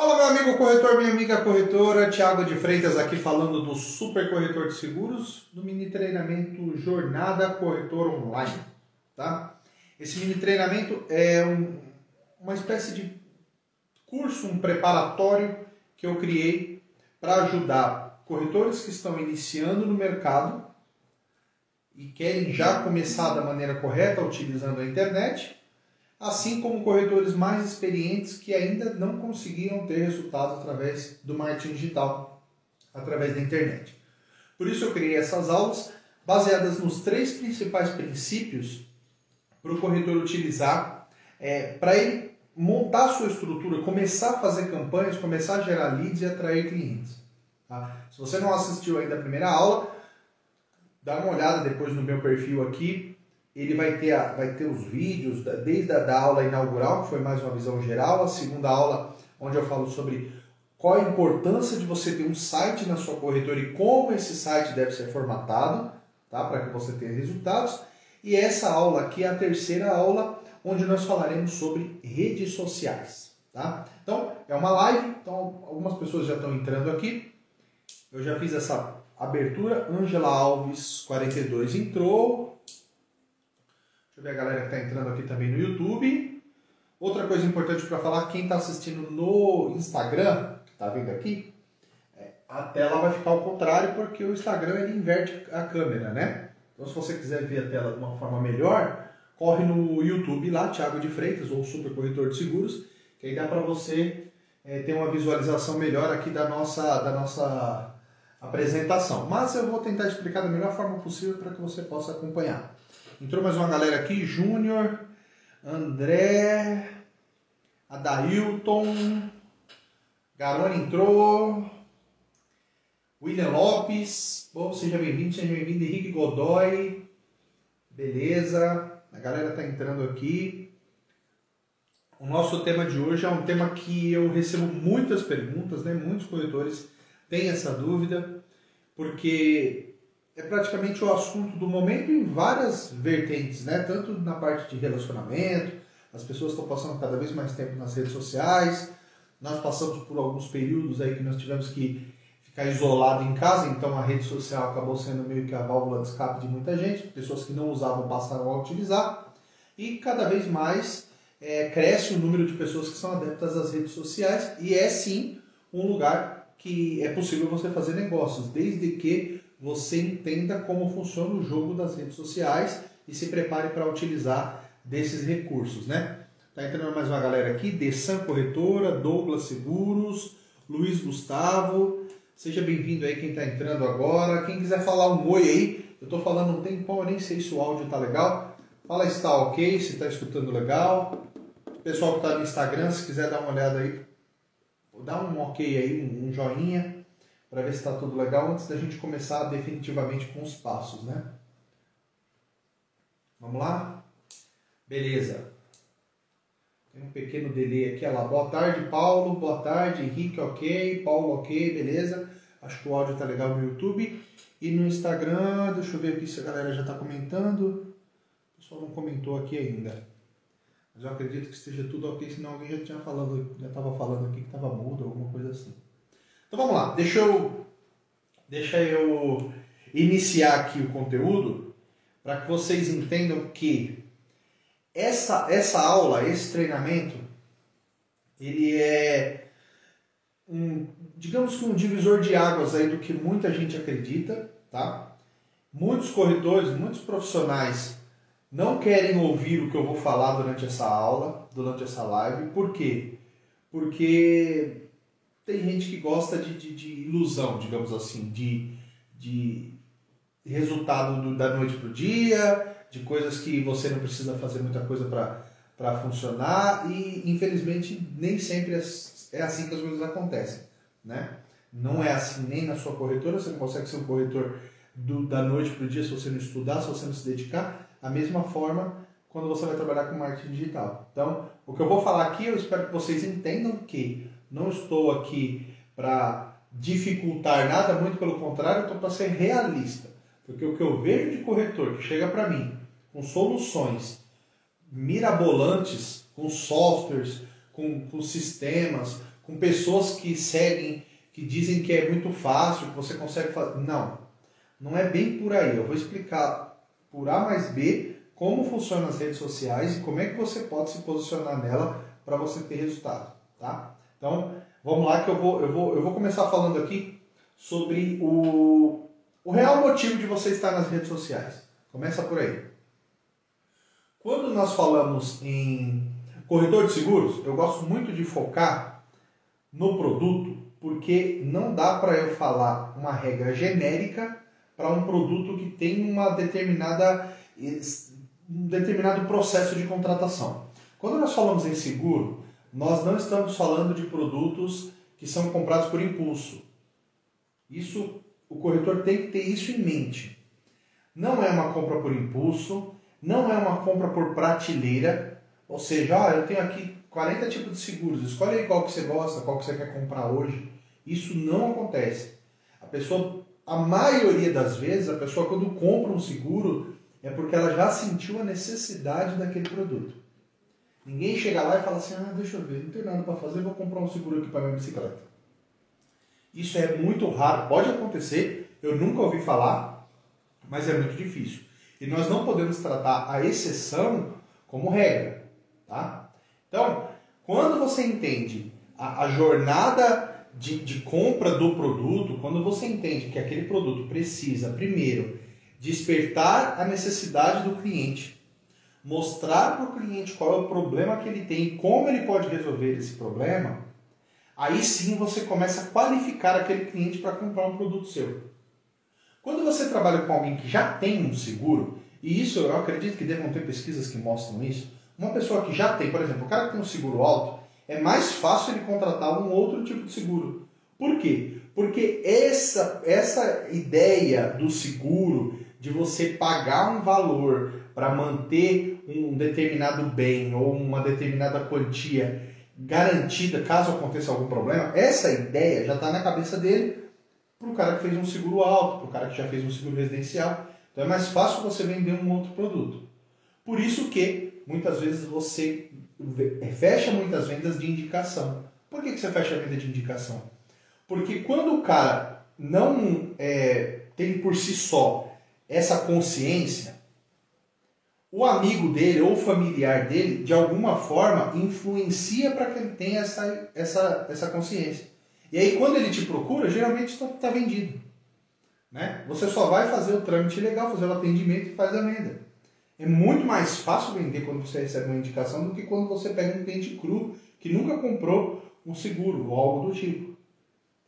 Fala meu amigo corretor, minha amiga corretora, Thiago de Freitas aqui falando do Super Corretor de Seguros, do mini treinamento Jornada Corretor Online, tá? Esse mini treinamento é um, uma espécie de curso, um preparatório que eu criei para ajudar corretores que estão iniciando no mercado e querem já começar da maneira correta utilizando a internet assim como corretores mais experientes que ainda não conseguiram ter resultados através do marketing digital, através da internet. Por isso eu criei essas aulas baseadas nos três principais princípios para o corretor utilizar é, para ele montar sua estrutura, começar a fazer campanhas, começar a gerar leads e atrair clientes. Tá? Se você não assistiu ainda a primeira aula, dá uma olhada depois no meu perfil aqui, ele vai ter, a, vai ter os vídeos, desde a da aula inaugural, que foi mais uma visão geral, a segunda aula, onde eu falo sobre qual a importância de você ter um site na sua corretora e como esse site deve ser formatado, tá? para que você tenha resultados. E essa aula aqui é a terceira aula, onde nós falaremos sobre redes sociais. Tá? Então, é uma live, então algumas pessoas já estão entrando aqui. Eu já fiz essa abertura. Angela Alves, 42, entrou. Deixa eu ver a galera que está entrando aqui também no YouTube. Outra coisa importante para falar, quem está assistindo no Instagram, está vendo aqui, é, a tela vai ficar ao contrário porque o Instagram ele inverte a câmera, né? Então se você quiser ver a tela de uma forma melhor, corre no YouTube lá, Thiago de Freitas ou Super Corretor de Seguros, que aí dá para você é, ter uma visualização melhor aqui da nossa, da nossa apresentação. Mas eu vou tentar explicar da melhor forma possível para que você possa acompanhar. Entrou mais uma galera aqui, Júnior, André, Adailton, Garone entrou, William Lopes, bom, seja bem-vindo, seja bem-vindo, Henrique Godoy, beleza, a galera tá entrando aqui. O nosso tema de hoje é um tema que eu recebo muitas perguntas, né? Muitos corretores têm essa dúvida, porque é praticamente o assunto do momento em várias vertentes, né? Tanto na parte de relacionamento, as pessoas estão passando cada vez mais tempo nas redes sociais. Nós passamos por alguns períodos aí que nós tivemos que ficar isolado em casa, então a rede social acabou sendo meio que a válvula de escape de muita gente. Pessoas que não usavam passaram a utilizar e cada vez mais é, cresce o número de pessoas que são adeptas às redes sociais e é sim um lugar que é possível você fazer negócios, desde que você entenda como funciona o jogo das redes sociais e se prepare para utilizar desses recursos, né? Tá entrando mais uma galera aqui, Dessan Corretora, Douglas Seguros, Luiz Gustavo, seja bem-vindo aí quem está entrando agora. Quem quiser falar um oi aí, eu estou falando um tempão, eu nem sei se o áudio tá legal. Fala se está ok, se está escutando legal. Pessoal que está no Instagram, se quiser dar uma olhada aí, dá um ok aí, um joinha para ver se está tudo legal antes da gente começar definitivamente com os passos, né? Vamos lá? Beleza. Tem um pequeno delay aqui, olha lá. Boa tarde, Paulo. Boa tarde, Henrique, ok. Paulo, ok, beleza. Acho que o áudio tá legal no YouTube. E no Instagram, deixa eu ver aqui se a galera já está comentando. O pessoal não comentou aqui ainda. Mas eu acredito que esteja tudo ok, senão alguém já tinha falando, já estava falando aqui que estava mudo, alguma coisa assim. Então vamos lá, deixa eu, deixa eu iniciar aqui o conteúdo para que vocês entendam que essa, essa aula, esse treinamento, ele é um, digamos que um divisor de águas aí do que muita gente acredita, tá? Muitos corretores, muitos profissionais não querem ouvir o que eu vou falar durante essa aula, durante essa live, por quê? Porque tem gente que gosta de, de, de ilusão, digamos assim, de, de resultado do, da noite para o dia, de coisas que você não precisa fazer muita coisa para funcionar e infelizmente nem sempre é, é assim que as coisas acontecem, né? Não é assim nem na sua corretora, você não consegue ser um corretor do, da noite para o dia se você não estudar, se você não se dedicar. A mesma forma quando você vai trabalhar com marketing digital. Então, o que eu vou falar aqui, eu espero que vocês entendam que não estou aqui para dificultar nada, muito pelo contrário, estou para ser realista. Porque o que eu vejo de corretor que chega para mim com soluções mirabolantes, com softwares, com com, sistemas, com pessoas que seguem, que dizem que é muito fácil, que você consegue fazer. Não, não é bem por aí. Eu vou explicar por A mais B como funcionam as redes sociais e como é que você pode se posicionar nela para você ter resultado, tá? Então, vamos lá que eu vou, eu vou, eu vou começar falando aqui sobre o, o real motivo de você estar nas redes sociais. Começa por aí. Quando nós falamos em corretor de seguros, eu gosto muito de focar no produto, porque não dá para eu falar uma regra genérica para um produto que tem uma determinada um determinado processo de contratação. Quando nós falamos em seguro, nós não estamos falando de produtos que são comprados por impulso. Isso o corretor tem que ter isso em mente. Não é uma compra por impulso, não é uma compra por prateleira, ou seja, ah, eu tenho aqui 40 tipos de seguros, escolhe aí qual que você gosta, qual que você quer comprar hoje. Isso não acontece. A pessoa, a maioria das vezes, a pessoa quando compra um seguro é porque ela já sentiu a necessidade daquele produto. Ninguém chega lá e fala assim, ah, deixa eu ver, não tem nada para fazer, vou comprar um seguro aqui para minha bicicleta. Isso é muito raro, pode acontecer, eu nunca ouvi falar, mas é muito difícil. E nós não podemos tratar a exceção como regra, tá? Então, quando você entende a, a jornada de, de compra do produto, quando você entende que aquele produto precisa, primeiro, despertar a necessidade do cliente, mostrar para o cliente qual é o problema que ele tem e como ele pode resolver esse problema, aí sim você começa a qualificar aquele cliente para comprar um produto seu. Quando você trabalha com alguém que já tem um seguro, e isso eu acredito que devam ter pesquisas que mostram isso, uma pessoa que já tem, por exemplo, o cara que tem um seguro alto, é mais fácil ele contratar um outro tipo de seguro. Por quê? Porque essa, essa ideia do seguro, de você pagar um valor para manter um determinado bem ou uma determinada quantia garantida caso aconteça algum problema, essa ideia já está na cabeça dele para o cara que fez um seguro alto, para o cara que já fez um seguro residencial. Então é mais fácil você vender um outro produto. Por isso que muitas vezes você fecha muitas vendas de indicação. Por que, que você fecha a venda de indicação? Porque quando o cara não é, tem por si só essa consciência, o amigo dele ou familiar dele, de alguma forma, influencia para que ele tenha essa, essa, essa consciência. E aí, quando ele te procura, geralmente está tá vendido. Né? Você só vai fazer o trâmite legal, fazer o atendimento e faz a venda. É muito mais fácil vender quando você recebe uma indicação do que quando você pega um cliente cru que nunca comprou um seguro ou algo do tipo.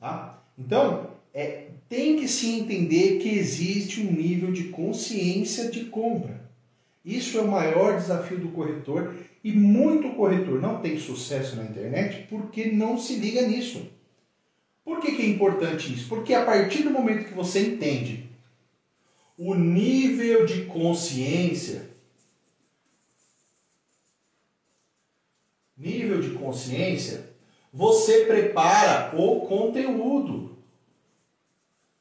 Tá? Então, é, tem que se entender que existe um nível de consciência de compra. Isso é o maior desafio do corretor e muito corretor não tem sucesso na internet porque não se liga nisso. Por que, que é importante isso? Porque a partir do momento que você entende o nível de consciência, nível de consciência, você prepara o conteúdo.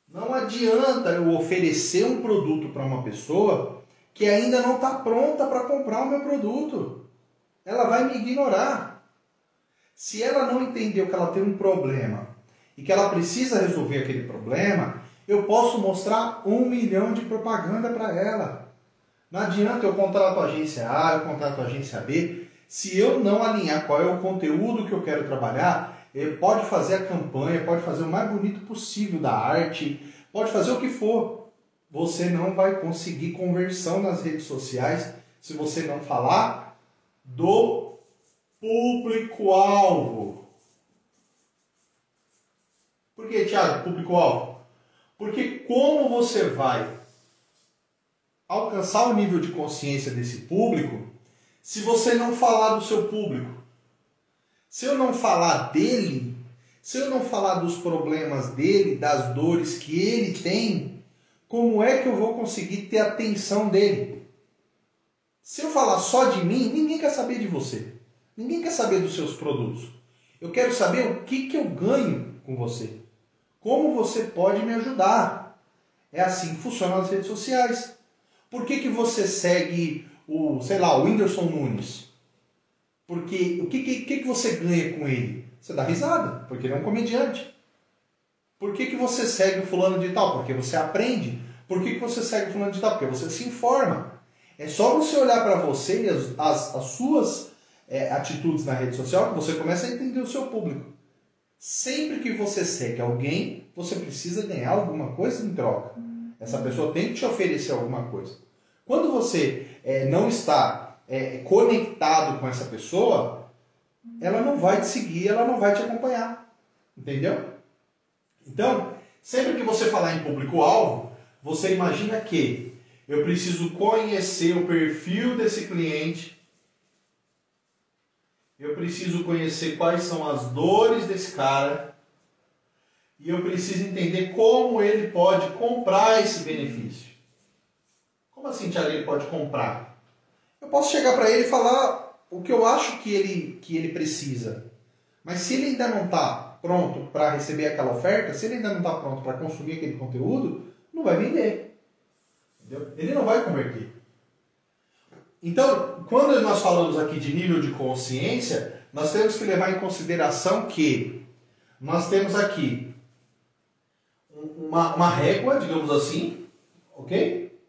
Não adianta eu oferecer um produto para uma pessoa que ainda não está pronta para comprar o meu produto. Ela vai me ignorar. Se ela não entendeu que ela tem um problema e que ela precisa resolver aquele problema, eu posso mostrar um milhão de propaganda para ela. Não adianta eu contrato a agência A, eu contrato a agência B. Se eu não alinhar qual é o conteúdo que eu quero trabalhar, pode fazer a campanha, pode fazer o mais bonito possível da arte, pode fazer o que for. Você não vai conseguir conversão nas redes sociais se você não falar do público-alvo. Por que, Thiago, público-alvo? Porque como você vai alcançar o nível de consciência desse público se você não falar do seu público? Se eu não falar dele, se eu não falar dos problemas dele, das dores que ele tem, como é que eu vou conseguir ter atenção dele? Se eu falar só de mim, ninguém quer saber de você. Ninguém quer saber dos seus produtos. Eu quero saber o que, que eu ganho com você. Como você pode me ajudar. É assim que funcionam as redes sociais. Por que, que você segue o, sei lá, o Whindersson Nunes? Porque o que, que, que você ganha com ele? Você dá risada, porque ele é um comediante. Por que, que você segue o fulano de tal? Porque você aprende. Por que, que você segue o fulano de tal? Porque você se informa. É só você olhar para você e as, as, as suas é, atitudes na rede social que você começa a entender o seu público. Sempre que você segue alguém, você precisa ganhar alguma coisa em troca. Essa pessoa tem que te oferecer alguma coisa. Quando você é, não está é, conectado com essa pessoa, ela não vai te seguir, ela não vai te acompanhar. Entendeu? Então, sempre que você falar em público-alvo, você imagina que eu preciso conhecer o perfil desse cliente, eu preciso conhecer quais são as dores desse cara e eu preciso entender como ele pode comprar esse benefício. Como assim, Tiago, ele pode comprar? Eu posso chegar para ele e falar o que eu acho que ele, que ele precisa. Mas se ele ainda não está pronto para receber aquela oferta, se ele ainda não está pronto para consumir aquele conteúdo, não vai vender. Entendeu? Ele não vai converter. Então, quando nós falamos aqui de nível de consciência, nós temos que levar em consideração que nós temos aqui uma, uma régua, digamos assim, ok?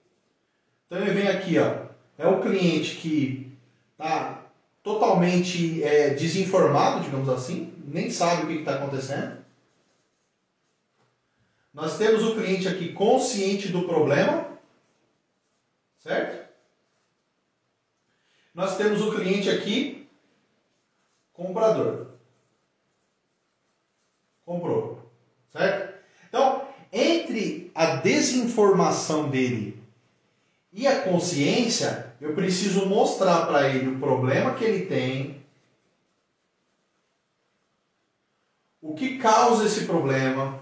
Então ele vem aqui, ó, é o cliente que está totalmente é, desinformado, digamos assim, nem sabe o que está acontecendo. Nós temos o cliente aqui consciente do problema, certo? Nós temos o cliente aqui comprador. Comprou, certo? Então, entre a desinformação dele e a consciência, eu preciso mostrar para ele o problema que ele tem, o que causa esse problema,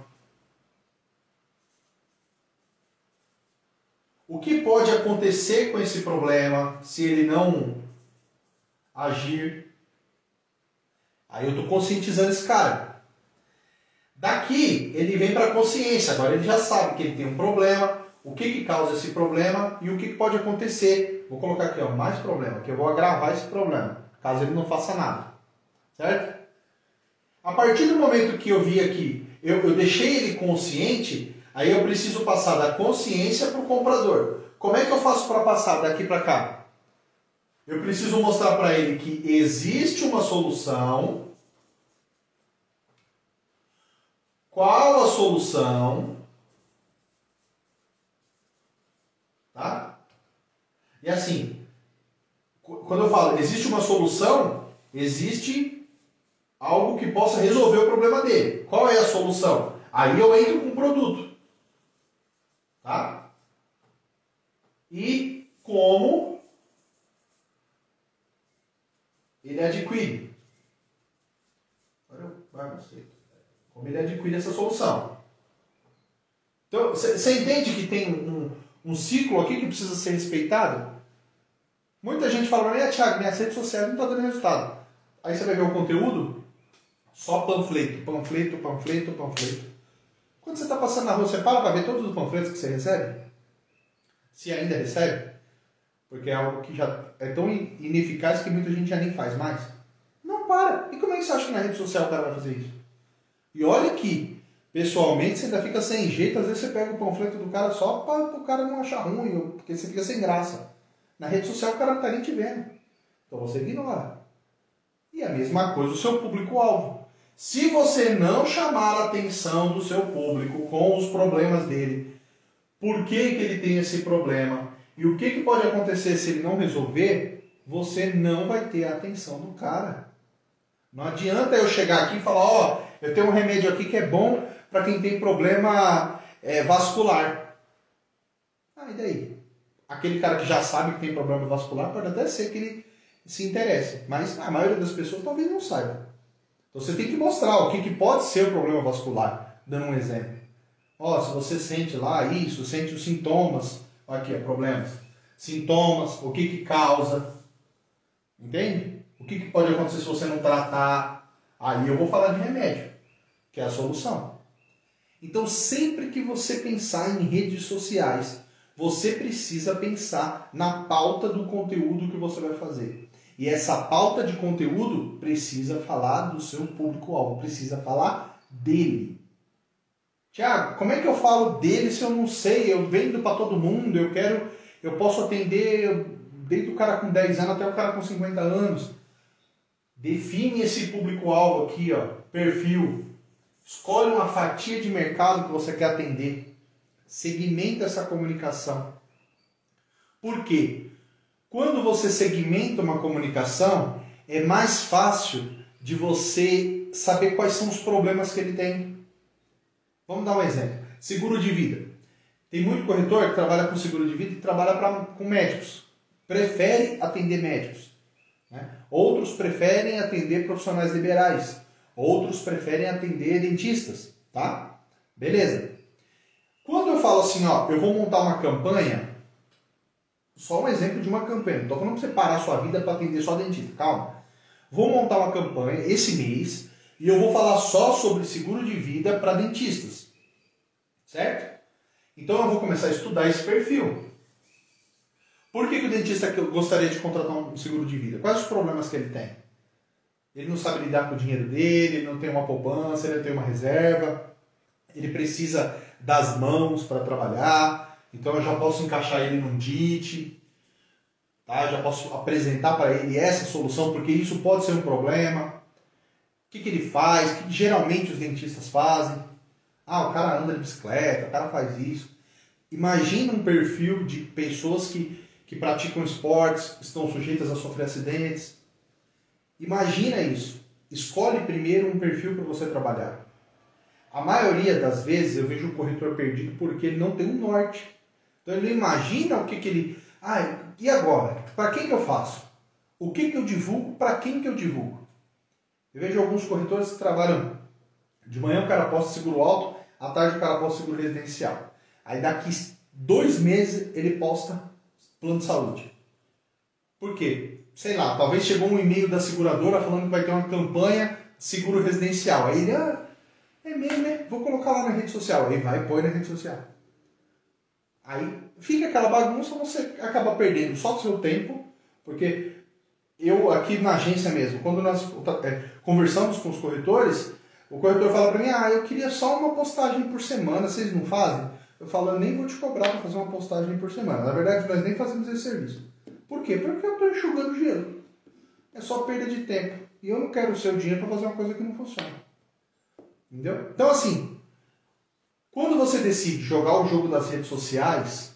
o que pode acontecer com esse problema se ele não agir. Aí eu estou conscientizando esse cara. Daqui ele vem para a consciência, agora ele já sabe que ele tem um problema, o que, que causa esse problema e o que, que pode acontecer. Vou colocar aqui, ó, mais problema, que eu vou agravar esse problema, caso ele não faça nada. Certo? A partir do momento que eu vi aqui, eu, eu deixei ele consciente, aí eu preciso passar da consciência para o comprador. Como é que eu faço para passar daqui para cá? Eu preciso mostrar para ele que existe uma solução. Qual a solução? Tá? E assim, quando eu falo existe uma solução, existe algo que possa resolver o problema dele. Qual é a solução? Aí eu entro com o produto. Tá? E como ele adquire. Como ele adquire essa solução. Então, você entende que tem um, um ciclo aqui que precisa ser respeitado? Muita gente fala mim, ah, Thiago, minhas redes sociais não estão tá dando resultado. Aí você vai ver o conteúdo, só panfleto, panfleto, panfleto, panfleto. Quando você está passando na rua, você para para ver todos os panfletos que você recebe? Se ainda recebe? Porque é algo que já é tão ineficaz que muita gente já nem faz mais. Não para. E como é que você acha que na rede social o cara vai fazer isso? E olha que, pessoalmente, você ainda fica sem jeito. Às vezes você pega o panfleto do cara só para o cara não achar ruim, porque você fica sem graça. Na rede social o cara não está nem te vendo. Então você ignora. E a mesma coisa o seu público-alvo. Se você não chamar a atenção do seu público com os problemas dele, por que, que ele tem esse problema e o que, que pode acontecer se ele não resolver, você não vai ter a atenção do cara. Não adianta eu chegar aqui e falar, ó, oh, eu tenho um remédio aqui que é bom para quem tem problema é, vascular. Ah, e daí? Aquele cara que já sabe que tem problema vascular pode até ser que ele se interesse, mas a maioria das pessoas talvez não saiba. Então você tem que mostrar o que, que pode ser o problema vascular, dando um exemplo. Ó, se você sente lá isso, sente os sintomas, aqui, ó, problemas. Sintomas, o que que causa, entende? O que, que pode acontecer se você não tratar? Aí eu vou falar de remédio, que é a solução. Então, sempre que você pensar em redes sociais, você precisa pensar na pauta do conteúdo que você vai fazer. E essa pauta de conteúdo precisa falar do seu público-alvo, precisa falar dele. Tiago, como é que eu falo dele se eu não sei? Eu vendo para todo mundo, eu quero, eu posso atender desde o cara com 10 anos até o cara com 50 anos. Define esse público-alvo aqui, ó, perfil. Escolhe uma fatia de mercado que você quer atender. Segmenta essa comunicação. Por quê? Quando você segmenta uma comunicação, é mais fácil de você saber quais são os problemas que ele tem. Vamos dar um exemplo. Seguro de vida. Tem muito corretor que trabalha com seguro de vida e trabalha pra, com médicos. Prefere atender médicos. Né? Outros preferem atender profissionais liberais. Outros preferem atender dentistas. Tá? Beleza. Quando eu falo assim, ó, eu vou montar uma campanha, só um exemplo de uma campanha. Não estou falando para você parar sua vida para atender só dentista. Calma. Vou montar uma campanha esse mês e eu vou falar só sobre seguro de vida para dentistas. Certo? Então eu vou começar a estudar esse perfil. Por que, que o dentista gostaria de contratar um seguro de vida? Quais os problemas que ele tem? Ele não sabe lidar com o dinheiro dele, ele não tem uma poupança, ele não tem uma reserva, ele precisa das mãos para trabalhar, então eu já posso encaixar ele num DIT, tá? já posso apresentar para ele essa solução, porque isso pode ser um problema. O que, que ele faz? O que geralmente os dentistas fazem? Ah, o cara anda de bicicleta, o cara faz isso. Imagina um perfil de pessoas que, que praticam esportes, estão sujeitas a sofrer acidentes. Imagina isso. Escolhe primeiro um perfil para você trabalhar. A maioria das vezes eu vejo o corretor perdido porque ele não tem um norte. Então ele imagina o que, que ele. Ah, e agora? Para quem que eu faço? O que, que eu divulgo? Para quem que eu divulgo? Eu vejo alguns corretores que trabalham de manhã o cara posta seguro alto, à tarde o cara posta seguro residencial. Aí daqui dois meses ele posta plano de saúde. Por quê? Sei lá, talvez chegou um e-mail da seguradora falando que vai ter uma campanha de seguro residencial. Aí ele, ah, é mesmo, né? Vou colocar lá na rede social. Aí vai e põe na rede social. Aí fica aquela bagunça, você acaba perdendo só o seu tempo, porque eu aqui na agência mesmo, quando nós é, conversamos com os corretores, o corretor fala para mim, ah, eu queria só uma postagem por semana, vocês não fazem? Eu falo, eu nem vou te cobrar para fazer uma postagem por semana. Na verdade, nós nem fazemos esse serviço. Por quê? Porque eu estou enxugando gelo. É só perda de tempo. E eu não quero o seu dinheiro para fazer uma coisa que não funciona. Entendeu? Então, assim, quando você decide jogar o jogo das redes sociais,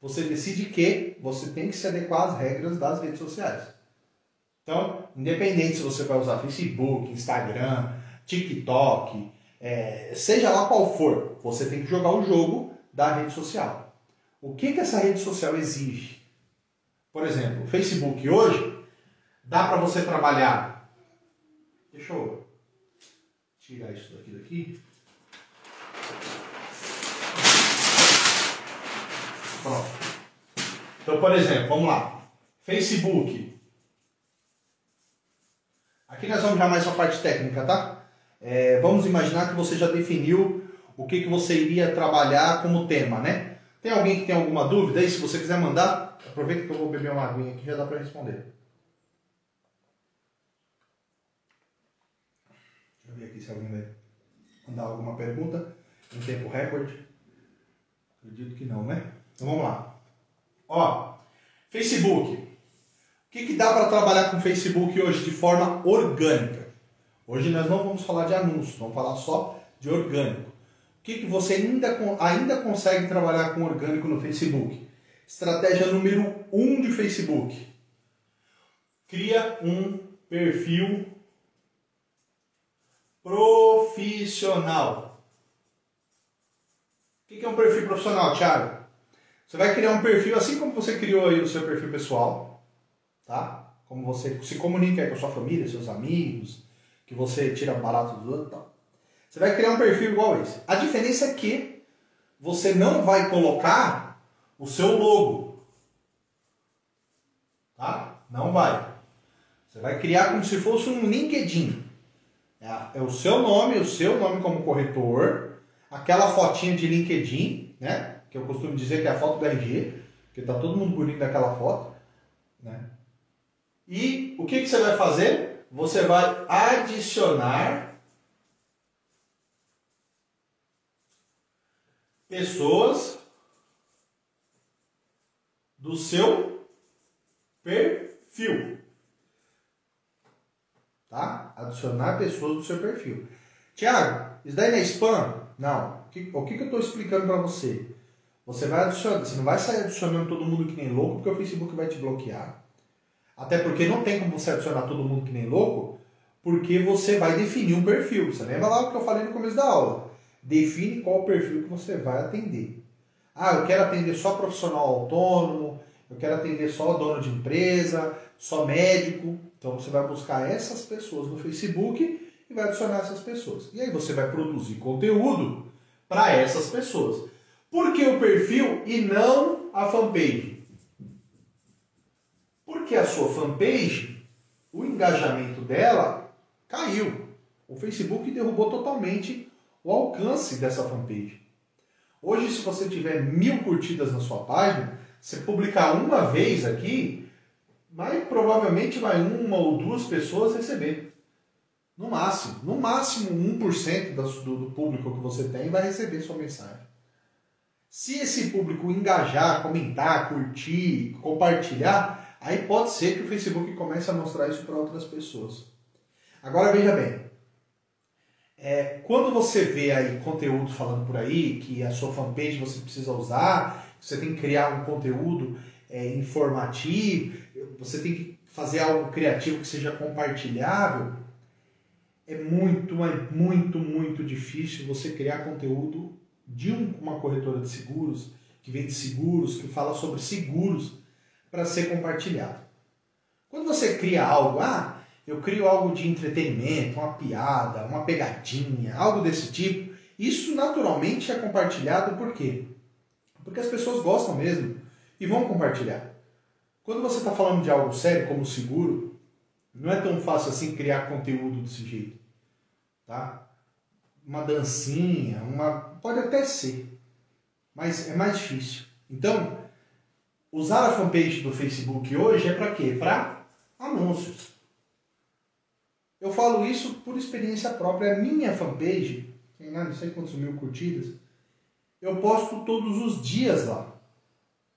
você decide que você tem que se adequar às regras das redes sociais. Então, independente se você vai usar Facebook, Instagram, TikTok, é, seja lá qual for, você tem que jogar o jogo da rede social. O que, que essa rede social exige? Por exemplo, Facebook hoje dá para você trabalhar. Deixa eu tirar isso daqui daqui. Pronto. Então, por exemplo, vamos lá. Facebook. Aqui nós vamos já mais a parte técnica, tá? É, vamos imaginar que você já definiu o que, que você iria trabalhar como tema, né? Tem alguém que tem alguma dúvida aí? Se você quiser mandar, aproveita que eu vou beber uma aguinha aqui já dá para responder. Deixa eu ver aqui se alguém vai mandar alguma pergunta em tempo recorde. Acredito que não, né? Então vamos lá. Ó, Facebook. O que, que dá para trabalhar com Facebook hoje de forma orgânica? Hoje nós não vamos falar de anúncios, vamos falar só de orgânico. O que, que você ainda, ainda consegue trabalhar com orgânico no Facebook? Estratégia número 1 um de Facebook. Cria um perfil profissional. O que é um perfil profissional, Thiago? Você vai criar um perfil assim como você criou aí o seu perfil pessoal, tá? Como você se comunica com a sua família, seus amigos, que você tira barato dos outros e tal. Você vai criar um perfil igual esse. A diferença é que você não vai colocar o seu logo. Tá? Não vai. Você vai criar como se fosse um LinkedIn. É, é o seu nome, o seu nome como corretor, aquela fotinha de LinkedIn, né? Que eu costumo dizer que é a foto do RG, porque tá todo mundo bonito naquela foto, né? E o que, que você vai fazer? Você vai adicionar pessoas do seu perfil. Tá? Adicionar pessoas do seu perfil. Tiago, isso daí não é spam? Não. O que, o que, eu estou explicando para você? Você vai adicionar, você não vai sair adicionando todo mundo que nem louco, porque o Facebook vai te bloquear. Até porque não tem como você adicionar todo mundo que nem louco, porque você vai definir um perfil. Você lembra lá o que eu falei no começo da aula? Define qual perfil que você vai atender. Ah, eu quero atender só profissional autônomo, eu quero atender só dono de empresa, só médico. Então você vai buscar essas pessoas no Facebook e vai adicionar essas pessoas. E aí você vai produzir conteúdo para essas pessoas. Por que o perfil e não a fanpage? Porque a sua fanpage, o engajamento dela caiu. O Facebook derrubou totalmente o alcance dessa fanpage. Hoje, se você tiver mil curtidas na sua página, você publicar uma vez aqui, vai, provavelmente vai uma ou duas pessoas receber. No máximo. No máximo 1% do, do público que você tem vai receber sua mensagem. Se esse público engajar, comentar, curtir, compartilhar, aí pode ser que o Facebook comece a mostrar isso para outras pessoas. Agora veja bem, é, quando você vê aí conteúdo falando por aí que a sua fanpage você precisa usar, você tem que criar um conteúdo é, informativo, você tem que fazer algo criativo que seja compartilhável, é muito, muito, muito difícil você criar conteúdo de uma corretora de seguros, que vende seguros, que fala sobre seguros, para ser compartilhado. Quando você cria algo, ah, eu crio algo de entretenimento, uma piada, uma pegadinha, algo desse tipo, isso naturalmente é compartilhado por quê? Porque as pessoas gostam mesmo e vão compartilhar. Quando você está falando de algo sério como seguro, não é tão fácil assim criar conteúdo desse jeito. Tá? Uma dancinha, uma. Pode até ser, mas é mais difícil. Então, usar a fanpage do Facebook hoje é para quê? Para anúncios. Eu falo isso por experiência própria. A minha fanpage, tem lá não sei quantos mil curtidas, eu posto todos os dias lá.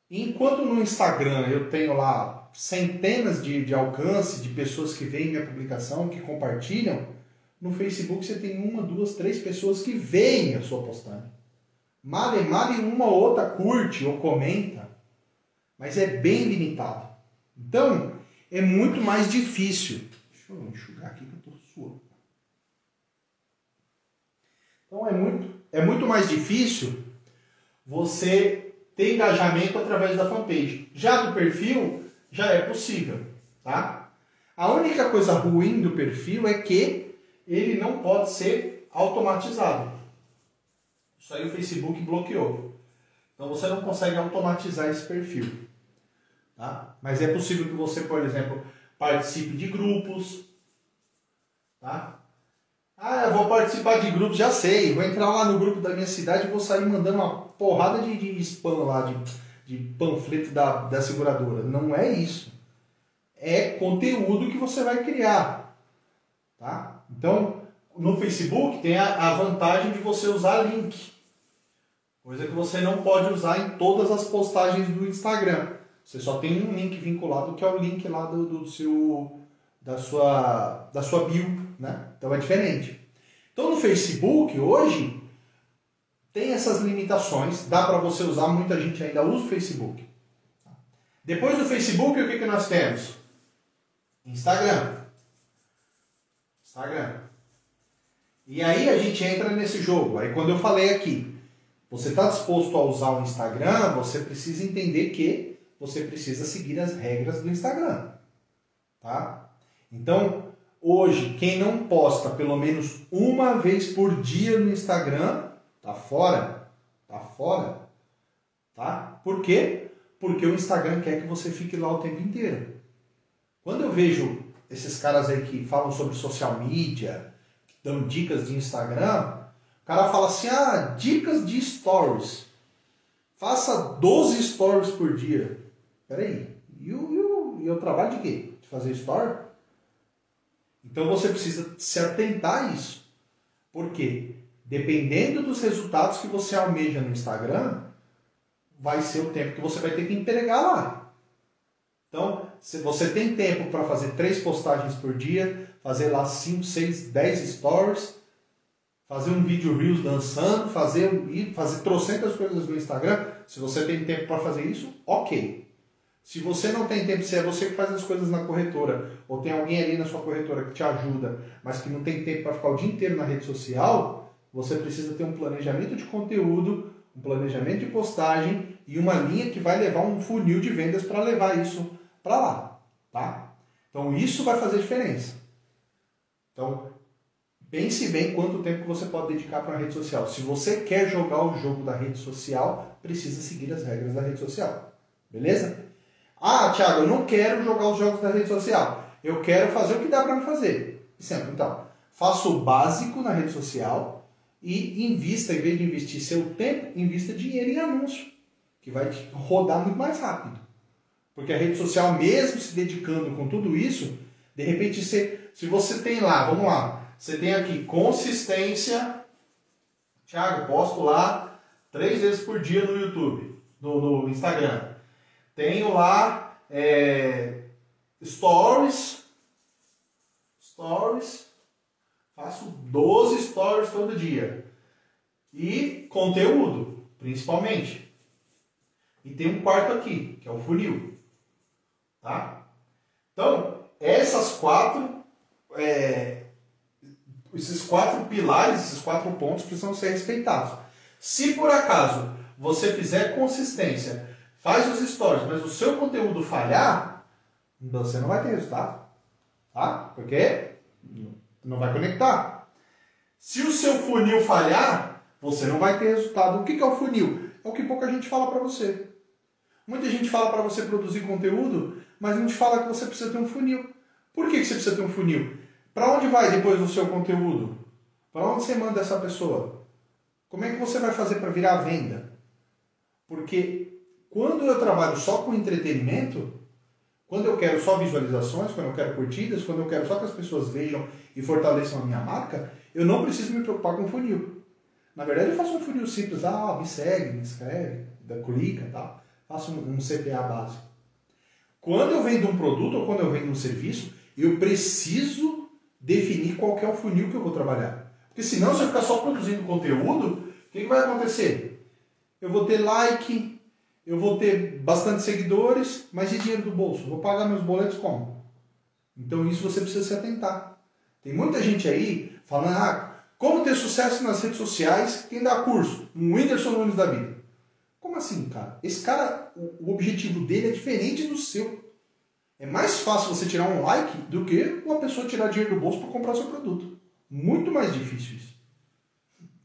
Enquanto no Instagram eu tenho lá centenas de, de alcance de pessoas que veem minha publicação, que compartilham, no Facebook você tem uma, duas, três pessoas que veem a sua postagem. Male, male uma ou outra curte ou comenta, mas é bem limitado. Então, é muito mais difícil Deixa eu enxugar aqui que eu estou suando. Então é muito, é muito mais difícil você ter engajamento através da fanpage. Já do perfil, já é possível. Tá? A única coisa ruim do perfil é que ele não pode ser automatizado. Isso aí o Facebook bloqueou. Então você não consegue automatizar esse perfil. Tá? Mas é possível que você, por exemplo, participe de grupos, tá? Ah, eu vou participar de grupos, já sei. Vou entrar lá no grupo da minha cidade e vou sair mandando uma porrada de, de spam lá, de, de panfleto da, da seguradora. Não é isso. É conteúdo que você vai criar. Tá? Então, no Facebook tem a, a vantagem de você usar link. Coisa que você não pode usar em todas as postagens do Instagram. Você só tem um link vinculado que é o link lá do, do seu da sua da sua bio, né? Então é diferente. Então no Facebook hoje tem essas limitações, dá para você usar, muita gente ainda usa o Facebook. Depois do Facebook, o que, que nós temos? Instagram. Instagram. E aí a gente entra nesse jogo. Aí quando eu falei aqui, você está disposto a usar o Instagram, você precisa entender que você precisa seguir as regras do Instagram. Tá? Então, hoje, quem não posta pelo menos uma vez por dia no Instagram, tá fora. Tá fora. Tá? Por quê? Porque o Instagram quer que você fique lá o tempo inteiro. Quando eu vejo esses caras aí que falam sobre social media, que dão dicas de Instagram, o cara fala assim: ah, dicas de stories. Faça 12 stories por dia. Peraí, e o, e o, e o trabalho de quê? fazer story? Então você precisa se atentar a isso. Por quê? Dependendo dos resultados que você almeja no Instagram, vai ser o tempo que você vai ter que entregar lá. Então, se você tem tempo para fazer três postagens por dia, fazer lá 5, 6, 10 stories, fazer um vídeo Reels dançando, fazer, fazer trocentas coisas no Instagram, se você tem tempo para fazer isso, ok. Se você não tem tempo, se é você que faz as coisas na corretora, ou tem alguém ali na sua corretora que te ajuda, mas que não tem tempo para ficar o dia inteiro na rede social, você precisa ter um planejamento de conteúdo, um planejamento de postagem e uma linha que vai levar um funil de vendas para levar isso para lá, tá? Então isso vai fazer diferença. Então pense bem quanto tempo você pode dedicar para a rede social. Se você quer jogar o jogo da rede social, precisa seguir as regras da rede social, beleza? Ah, Thiago, eu não quero jogar os jogos da rede social. Eu quero fazer o que dá para me fazer. Sempre, então, faça o básico na rede social e invista, em vez de investir seu tempo, invista dinheiro em anúncio, que vai rodar muito mais rápido. Porque a rede social, mesmo se dedicando com tudo isso, de repente, você, se você tem lá, vamos lá, você tem aqui consistência, Thiago, posto lá três vezes por dia no YouTube, no, no Instagram. Tenho lá é, stories. Stories. Faço 12 stories todo dia. E conteúdo, principalmente. E tem um quarto aqui, que é o funil. Tá? Então, essas quatro. É, esses quatro pilares, esses quatro pontos precisam ser respeitados. Se por acaso você fizer consistência faz os stories, mas o seu conteúdo falhar, você não vai ter resultado. Tá? Porque não vai conectar. Se o seu funil falhar, você não vai ter resultado. O que é o funil? É o que pouca gente fala para você. Muita gente fala para você produzir conteúdo, mas não te fala que você precisa ter um funil. Por que você precisa ter um funil? Para onde vai depois o seu conteúdo? Para onde você manda essa pessoa? Como é que você vai fazer para virar venda? Porque quando eu trabalho só com entretenimento, quando eu quero só visualizações, quando eu quero curtidas, quando eu quero só que as pessoas vejam e fortaleçam a minha marca, eu não preciso me preocupar com funil. Na verdade, eu faço um funil simples, ah, me segue, me inscreve, clica tal. Faço um, um CPA básico. Quando eu vendo um produto ou quando eu vendo um serviço, eu preciso definir qual é o funil que eu vou trabalhar. Porque senão, se eu ficar só produzindo conteúdo, o que, que vai acontecer? Eu vou ter like, eu vou ter bastante seguidores, mas e dinheiro do bolso? Vou pagar meus boletos como? Então isso você precisa se atentar. Tem muita gente aí falando, ah, como ter sucesso nas redes sociais, quem dá curso? Um Whindersson Nunes da vida. Como assim, cara? Esse cara, o objetivo dele é diferente do seu. É mais fácil você tirar um like do que uma pessoa tirar dinheiro do bolso para comprar seu produto. Muito mais difícil isso.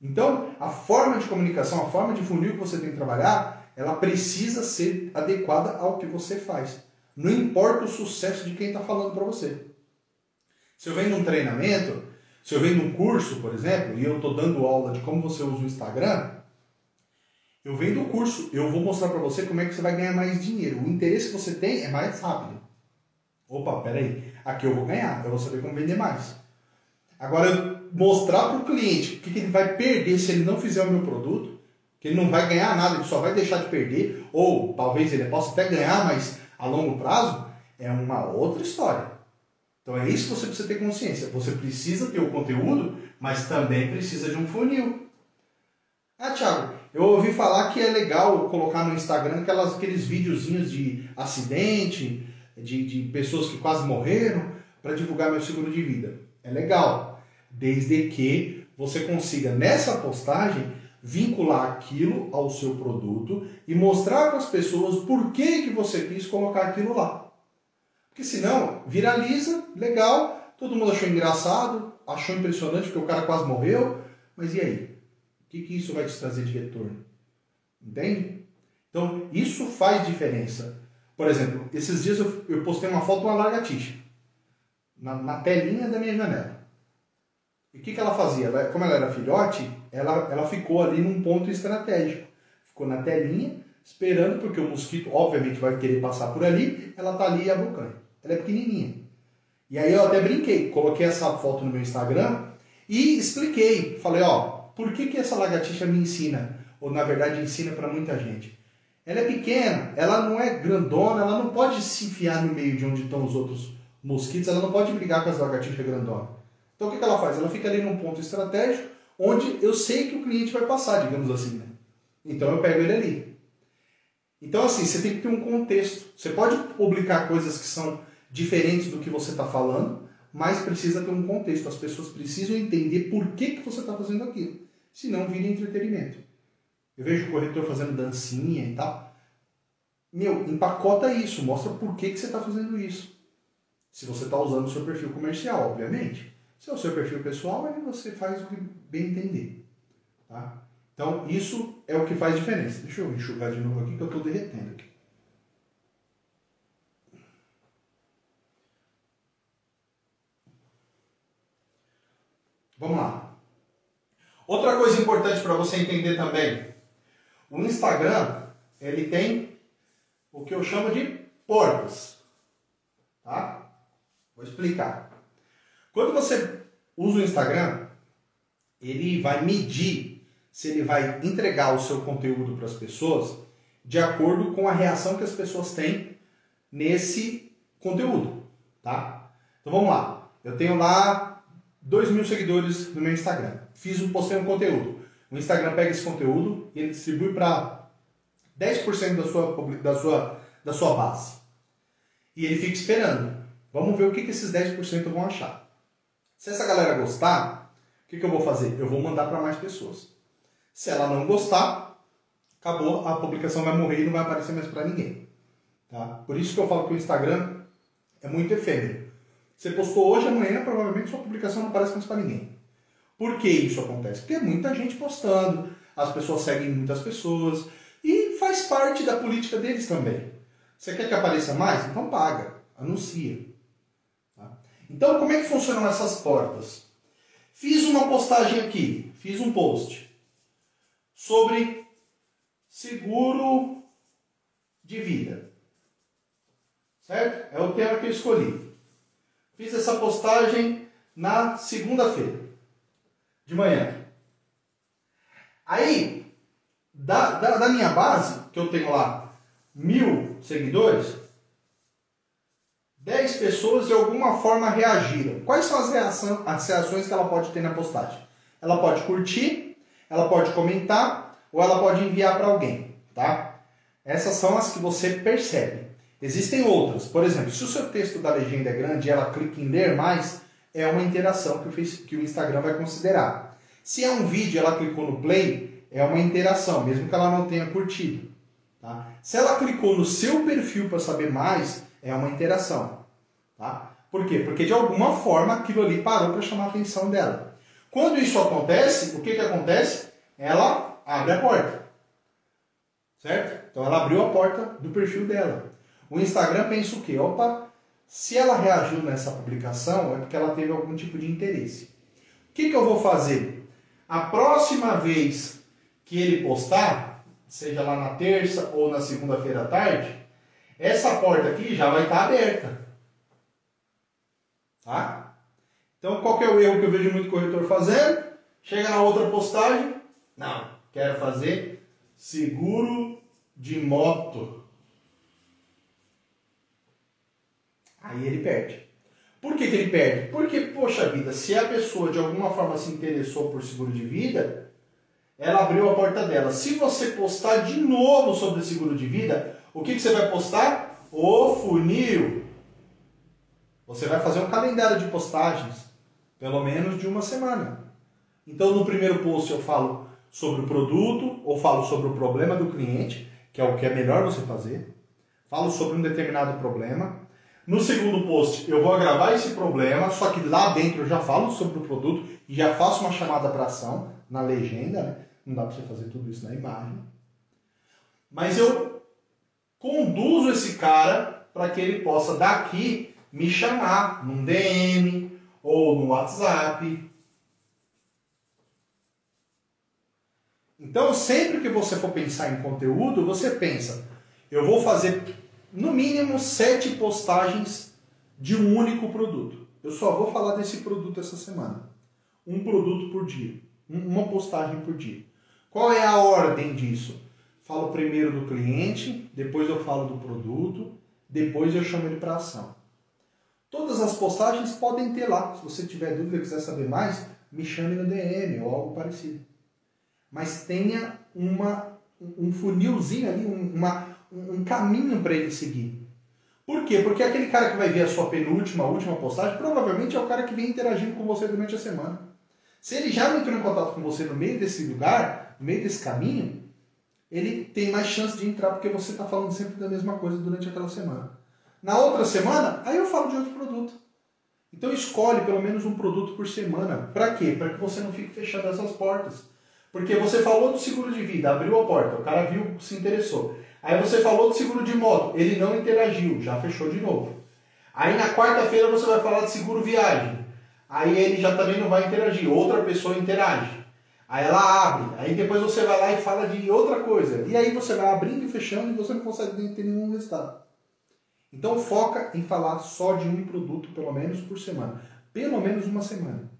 Então, a forma de comunicação, a forma de funil que você tem que trabalhar ela precisa ser adequada ao que você faz. Não importa o sucesso de quem está falando para você. Se eu vendo um treinamento, se eu vendo um curso, por exemplo, e eu estou dando aula de como você usa o Instagram, eu vendo o curso, eu vou mostrar para você como é que você vai ganhar mais dinheiro. O interesse que você tem é mais rápido. Opa, peraí, aqui eu vou ganhar, eu vou saber como vender mais. Agora, mostrar para o cliente o que ele vai perder se ele não fizer o meu produto, que ele não vai ganhar nada, ele só vai deixar de perder, ou talvez ele possa até ganhar, mas a longo prazo, é uma outra história. Então é isso que você precisa ter consciência. Você precisa ter o conteúdo, mas também precisa de um funil. Ah, Thiago, eu ouvi falar que é legal colocar no Instagram aquelas, aqueles videozinhos de acidente, de, de pessoas que quase morreram, para divulgar meu seguro de vida. É legal, desde que você consiga nessa postagem vincular aquilo ao seu produto e mostrar para as pessoas por que, que você quis colocar aquilo lá. Porque senão, viraliza, legal, todo mundo achou engraçado, achou impressionante porque o cara quase morreu, mas e aí? O que, que isso vai te trazer de retorno? Entende? Então, isso faz diferença. Por exemplo, esses dias eu, eu postei uma foto de uma lagartixa na, na telinha da minha janela. E o que, que ela fazia? Ela, como ela era filhote, ela, ela ficou ali num ponto estratégico. Ficou na telinha, esperando, porque o mosquito, obviamente, vai querer passar por ali, ela está ali abocanha. Ela é pequenininha. E aí eu até brinquei, coloquei essa foto no meu Instagram e expliquei. Falei, ó, por que, que essa lagartixa me ensina? Ou na verdade ensina para muita gente. Ela é pequena, ela não é grandona, ela não pode se enfiar no meio de onde estão os outros mosquitos, ela não pode brigar com as lagartixas grandonas. Então o que, ela faz? Ela fica ali num ponto estratégico onde eu sei que o cliente vai passar, digamos assim. Né? Então eu pego ele ali. Então assim, você tem que ter um contexto. Você pode publicar coisas que são diferentes do que você está falando, mas precisa ter um contexto. As pessoas precisam entender por que, que você está fazendo aquilo. Senão vira entretenimento. Eu vejo o corretor fazendo dancinha e tal. Meu, empacota isso, mostra por que, que você está fazendo isso. Se você está usando o seu perfil comercial, obviamente. Se é o seu perfil pessoal, aí você faz o que bem entender. Tá? Então, isso é o que faz diferença. Deixa eu enxugar de novo aqui que eu estou derretendo aqui. Vamos lá. Outra coisa importante para você entender também. O Instagram, ele tem o que eu chamo de portas. Tá? Vou explicar. Quando você usa o Instagram, ele vai medir se ele vai entregar o seu conteúdo para as pessoas de acordo com a reação que as pessoas têm nesse conteúdo, tá? Então vamos lá. Eu tenho lá 2 mil seguidores no meu Instagram. Fiz um, postei um conteúdo. O Instagram pega esse conteúdo e ele distribui para 10% da sua, da, sua, da sua base. E ele fica esperando. Vamos ver o que, que esses 10% vão achar. Se essa galera gostar, o que, que eu vou fazer? Eu vou mandar para mais pessoas. Se ela não gostar, acabou, a publicação vai morrer e não vai aparecer mais para ninguém. Tá? Por isso que eu falo que o Instagram é muito efêmero. Você postou hoje, amanhã, provavelmente sua publicação não aparece mais para ninguém. Por que isso acontece? Porque é muita gente postando, as pessoas seguem muitas pessoas e faz parte da política deles também. Você quer que apareça mais? Então paga, anuncia. Então, como é que funcionam essas portas? Fiz uma postagem aqui, fiz um post sobre seguro de vida. Certo? É o tema que eu escolhi. Fiz essa postagem na segunda-feira, de manhã. Aí, da, da, da, minha base, que eu tenho lá mil seguidores, 10 pessoas de alguma forma reagiram. Quais são as, reação, as reações que ela pode ter na postagem? Ela pode curtir, ela pode comentar ou ela pode enviar para alguém, tá? Essas são as que você percebe. Existem outras. Por exemplo, se o seu texto da legenda é grande e ela clica em ler mais, é uma interação que o, Facebook, que o Instagram vai considerar. Se é um vídeo ela clicou no play, é uma interação, mesmo que ela não tenha curtido. Tá? Se ela clicou no seu perfil para saber mais, é uma interação. Tá? Por quê? Porque de alguma forma aquilo ali parou para chamar a atenção dela. Quando isso acontece, o que, que acontece? Ela abre a porta. Certo? Então ela abriu a porta do perfil dela. O Instagram pensa o quê? Opa, se ela reagiu nessa publicação é porque ela teve algum tipo de interesse. O que, que eu vou fazer? A próxima vez que ele postar, seja lá na terça ou na segunda-feira à tarde, essa porta aqui já vai estar aberta. Tá? Então, qual é o erro que eu vejo muito corretor fazendo? Chega na outra postagem, não, quero fazer seguro de moto. Aí ele perde. Por que, que ele perde? Porque, poxa vida, se a pessoa de alguma forma se interessou por seguro de vida, ela abriu a porta dela. Se você postar de novo sobre seguro de vida, o que, que você vai postar? O funil. Você vai fazer um calendário de postagens, pelo menos de uma semana. Então, no primeiro post eu falo sobre o produto ou falo sobre o problema do cliente, que é o que é melhor você fazer. Falo sobre um determinado problema. No segundo post, eu vou gravar esse problema, só que lá dentro eu já falo sobre o produto e já faço uma chamada para ação na legenda, né? Não dá para você fazer tudo isso na imagem. Mas eu conduzo esse cara para que ele possa daqui me chamar num DM ou no WhatsApp. Então, sempre que você for pensar em conteúdo, você pensa, eu vou fazer no mínimo sete postagens de um único produto. Eu só vou falar desse produto essa semana. Um produto por dia. Uma postagem por dia. Qual é a ordem disso? Falo primeiro do cliente, depois eu falo do produto, depois eu chamo ele para ação. Todas as postagens podem ter lá. Se você tiver dúvida e quiser saber mais, me chame no DM ou algo parecido. Mas tenha uma, um funilzinho ali, uma, um caminho para ele seguir. Por quê? Porque aquele cara que vai ver a sua penúltima, última postagem, provavelmente é o cara que vem interagindo com você durante a semana. Se ele já entrou em contato com você no meio desse lugar, no meio desse caminho, ele tem mais chance de entrar porque você está falando sempre da mesma coisa durante aquela semana. Na outra semana, aí eu falo de outro produto. Então escolhe pelo menos um produto por semana. Para quê? Para que você não fique fechando essas portas. Porque você falou do seguro de vida, abriu a porta, o cara viu, se interessou. Aí você falou do seguro de moto, ele não interagiu, já fechou de novo. Aí na quarta-feira você vai falar de seguro viagem. Aí ele já também não vai interagir, outra pessoa interage. Aí ela abre, aí depois você vai lá e fala de outra coisa. E aí você vai abrindo e fechando e você não consegue ter nenhum resultado. Então foca em falar só de um produto, pelo menos por semana. Pelo menos uma semana.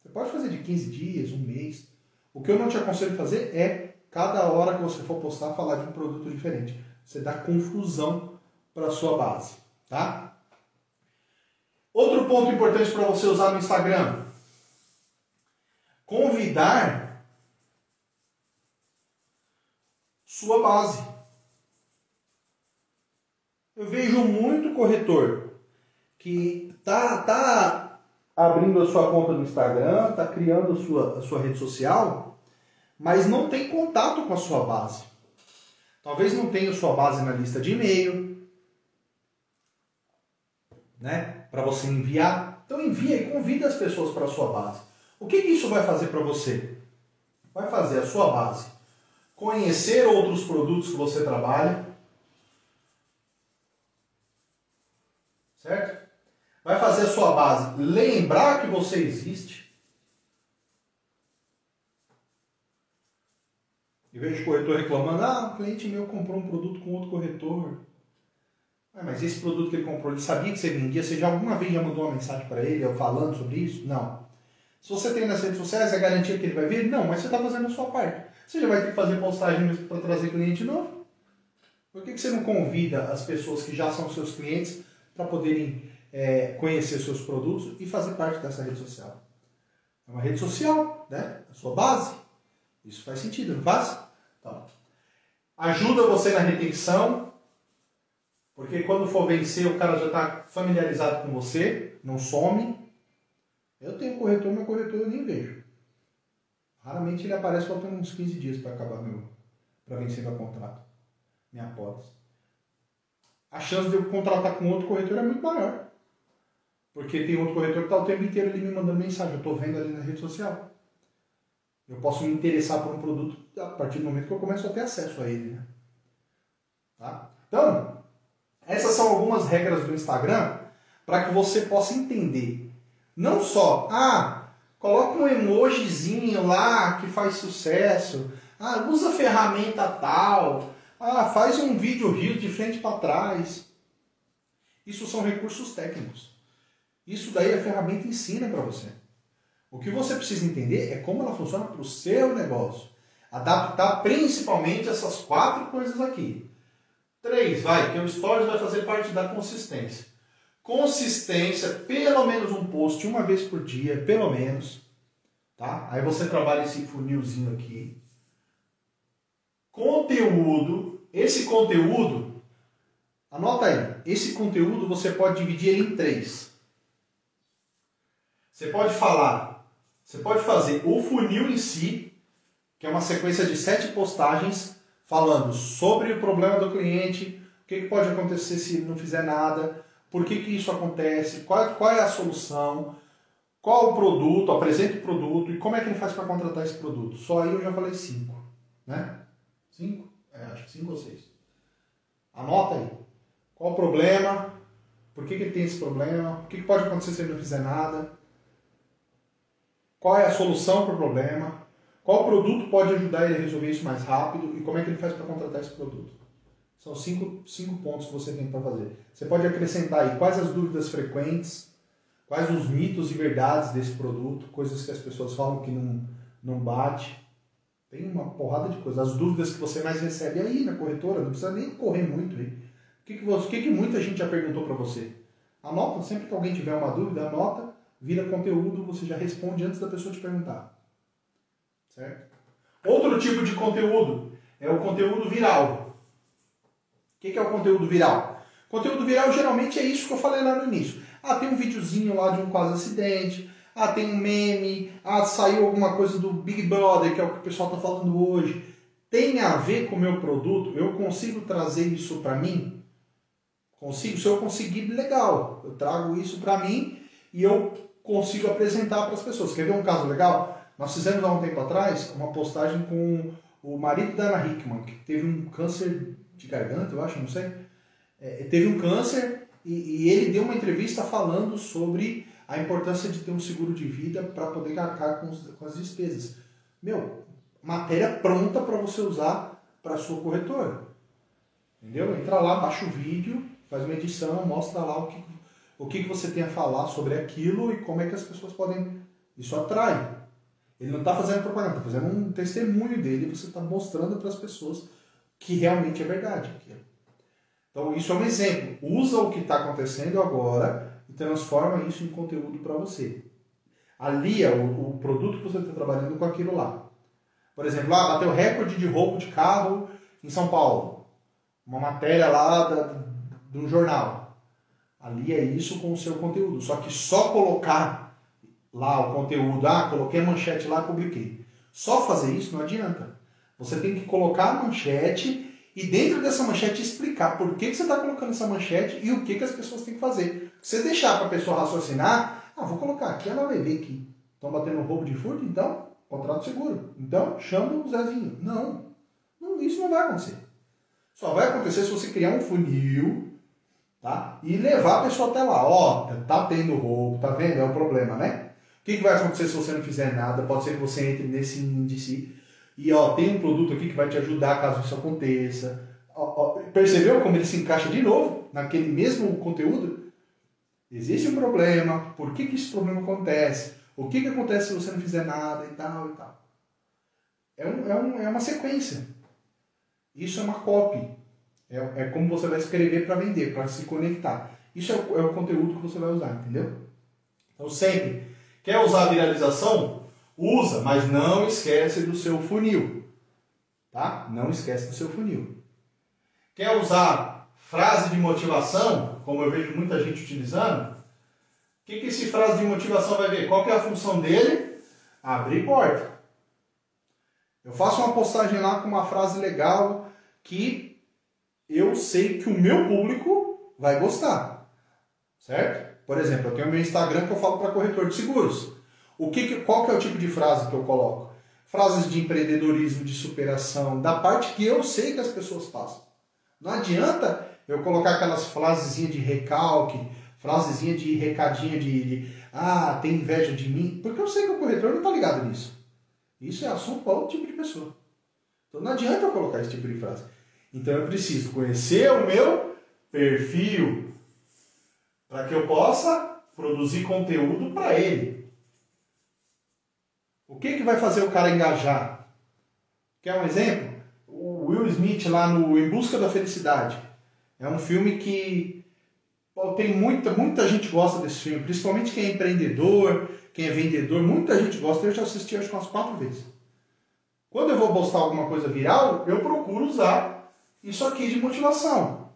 Você pode fazer de 15 dias, um mês. O que eu não te aconselho a fazer é, cada hora que você for postar, falar de um produto diferente. Você dá confusão para a sua base. Tá? Outro ponto importante para você usar no Instagram. Convidar sua base. Eu vejo muito corretor que tá, tá abrindo a sua conta no Instagram, tá criando a sua, a sua rede social, mas não tem contato com a sua base. Talvez não tenha sua base na lista de e-mail, né? Para você enviar. Então envia e convida as pessoas para a sua base. O que, que isso vai fazer para você? Vai fazer a sua base conhecer outros produtos que você trabalha, Certo? Vai fazer a sua base lembrar que você existe. E vejo o corretor reclamando, ah, um cliente meu comprou um produto com outro corretor. Ah, mas esse produto que ele comprou, ele sabia que você vendia? Você já alguma vez já mandou uma mensagem para ele falando sobre isso? Não. Se você tem nas redes sociais, é garantia que ele vai ver? Não, mas você está fazendo a sua parte. Você já vai ter que fazer postagem para trazer cliente novo. Por que, que você não convida as pessoas que já são seus clientes para poderem é, conhecer seus produtos e fazer parte dessa rede social. É uma rede social, né? A sua base. Isso faz sentido, não faz? Então, ajuda você na retenção, porque quando for vencer, o cara já está familiarizado com você, não some. Eu tenho corretor, meu corretor eu nem vejo. Raramente ele aparece faltando uns 15 dias para acabar meu. para vencer meu contrato, minha apólice a chance de eu contratar com outro corretor é muito maior. Porque tem outro corretor que está o tempo inteiro ali me mandando mensagem. Eu estou vendo ali na rede social. Eu posso me interessar por um produto a partir do momento que eu começo a ter acesso a ele. Né? Tá? Então, essas são algumas regras do Instagram para que você possa entender. Não só, ah, coloca um emojizinho lá que faz sucesso. Ah, usa ferramenta tal. Ah, faz um vídeo rio de frente para trás. Isso são recursos técnicos. Isso daí a ferramenta ensina para você. O que você precisa entender é como ela funciona para o seu negócio. Adaptar principalmente essas quatro coisas aqui. Três, vai, que o Stories vai fazer parte da consistência. Consistência, pelo menos um post uma vez por dia, pelo menos. Tá? Aí você trabalha esse funilzinho aqui conteúdo, esse conteúdo, anota aí, esse conteúdo você pode dividir em três. Você pode falar, você pode fazer o funil em si, que é uma sequência de sete postagens falando sobre o problema do cliente, o que, pode acontecer se não fizer nada, por que, que isso acontece, qual, qual é a solução, qual o produto, apresenta o produto e como é que ele faz para contratar esse produto. Só aí eu já falei cinco, né? Cinco? É, acho que cinco ou seis. Anota aí. Qual o problema? Por que, que ele tem esse problema? O que, que pode acontecer se ele não fizer nada? Qual é a solução para o problema? Qual produto pode ajudar ele a resolver isso mais rápido? E como é que ele faz para contratar esse produto? São cinco, cinco pontos que você tem para fazer. Você pode acrescentar aí quais as dúvidas frequentes, quais os mitos e verdades desse produto, coisas que as pessoas falam que não, não bate. Tem uma porrada de coisas. As dúvidas que você mais recebe aí na corretora, não precisa nem correr muito aí. O que, que, você, o que, que muita gente já perguntou para você? Anota, sempre que alguém tiver uma dúvida, anota, vira conteúdo, você já responde antes da pessoa te perguntar. Certo? Outro tipo de conteúdo é o conteúdo viral. O que, é o conteúdo viral? Conteúdo viral geralmente é isso que eu falei lá no início. Ah, tem um videozinho lá de um quase acidente. Ah, tem um meme. Ah, saiu alguma coisa do Big Brother, que é o que o pessoal está falando hoje. Tem a ver com o meu produto? Eu consigo trazer isso para mim? Consigo? Se eu conseguir, legal. Eu trago isso para mim e eu consigo apresentar para as pessoas. Quer ver um caso legal? Nós fizemos há um tempo atrás uma postagem com o marido da Ana Hickman, que teve um câncer de garganta, eu acho, não sei. É, teve um câncer e, e, ele deu uma entrevista falando sobre a importância de ter um seguro de vida para poder arcar com, os, com as despesas. Meu, matéria pronta para você usar para sua corretora. Entendeu? Entra lá, baixa o vídeo, faz uma edição, mostra lá o que, o que você tem a falar sobre aquilo e como é que as pessoas podem. Isso atrai. Ele não está fazendo propaganda, está fazendo um testemunho dele você está mostrando para as pessoas que realmente é verdade. Então, isso é um exemplo. Usa o que está acontecendo agora e transforma isso em conteúdo para você. Alia o, o, produto que você está trabalhando com aquilo lá. Por exemplo, ah, bateu recorde de roubo de carro em São Paulo. Uma matéria lá da, de um jornal. Alia isso com o seu conteúdo. Só que só colocar lá o conteúdo, ah, coloquei a manchete lá, publiquei. Só fazer isso não adianta. Você tem que colocar a manchete e dentro dessa manchete explicar por que, que você está colocando essa manchete e o que, que as pessoas têm que fazer. Se você deixar para a pessoa raciocinar, ah, vou colocar aqui, ela vai ver que estão batendo roubo de furto, então, contrato seguro. Então, chama o Zezinho. Não, não, isso não vai acontecer. Só vai acontecer se você criar um funil tá? e levar a pessoa até lá. Ó, oh, tá tendo roubo, tá vendo? É o problema, né? que, que vai acontecer se você não fizer nada? Pode ser que você entre nesse índice e ó, tem um produto aqui que vai te ajudar caso isso aconteça. Ó, ó, percebeu como ele se encaixa de novo naquele mesmo conteúdo? Existe um problema, por que, que esse problema acontece? O que, que acontece se você não fizer nada e tal e tal? É, um, é, um, é uma sequência. Isso é uma copy. É, é como você vai escrever para vender, para se conectar. Isso é o, é o conteúdo que você vai usar, entendeu? Então sempre Quer usar viralização? Usa, mas não esquece do seu funil. Tá? Não esquece do seu funil. Quer usar frase de motivação, como eu vejo muita gente utilizando? O que, que esse frase de motivação vai ver? Qual que é a função dele? Abrir porta. Eu faço uma postagem lá com uma frase legal que eu sei que o meu público vai gostar. Certo? Por exemplo, eu tenho meu Instagram que eu falo para corretor de seguros. O que, qual que é o tipo de frase que eu coloco? Frases de empreendedorismo, de superação, da parte que eu sei que as pessoas passam. Não adianta eu colocar aquelas frasezinhas de recalque, frasezinha de recadinho de, de, ah, tem inveja de mim, porque eu sei que o corretor não está ligado nisso. Isso é assunto para outro tipo de pessoa. Então não adianta eu colocar esse tipo de frase. Então eu preciso conhecer o meu perfil, para que eu possa produzir conteúdo para ele. Que, que vai fazer o cara engajar? Quer um exemplo? O Will Smith lá no Em Busca da Felicidade. É um filme que pô, tem muita, muita gente gosta desse filme, principalmente quem é empreendedor, quem é vendedor, muita gente gosta. Eu já assisti acho que umas quatro vezes. Quando eu vou postar alguma coisa viral, eu procuro usar isso aqui de motivação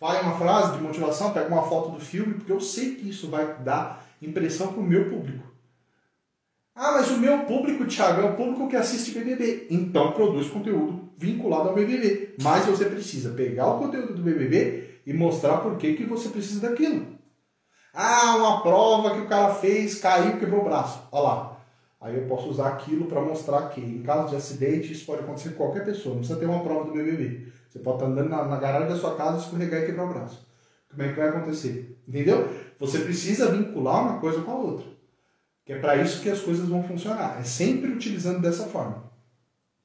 fale uma frase de motivação, pega uma foto do filme, porque eu sei que isso vai dar impressão para o meu público. Ah, mas o meu público, Thiago, é o público que assiste BBB. Então produz conteúdo vinculado ao BBB. Mas você precisa pegar o conteúdo do BBB e mostrar por que, que você precisa daquilo. Ah, uma prova que o cara fez, caiu, quebrou o braço. Olha lá. Aí eu posso usar aquilo para mostrar que em caso de acidente isso pode acontecer com qualquer pessoa. Não precisa ter uma prova do BBB. Você pode estar andando na, na garagem da sua casa, escorregar e quebrar o braço. Como é que vai acontecer? Entendeu? Você precisa vincular uma coisa com a outra. Que é para isso que as coisas vão funcionar. É sempre utilizando dessa forma.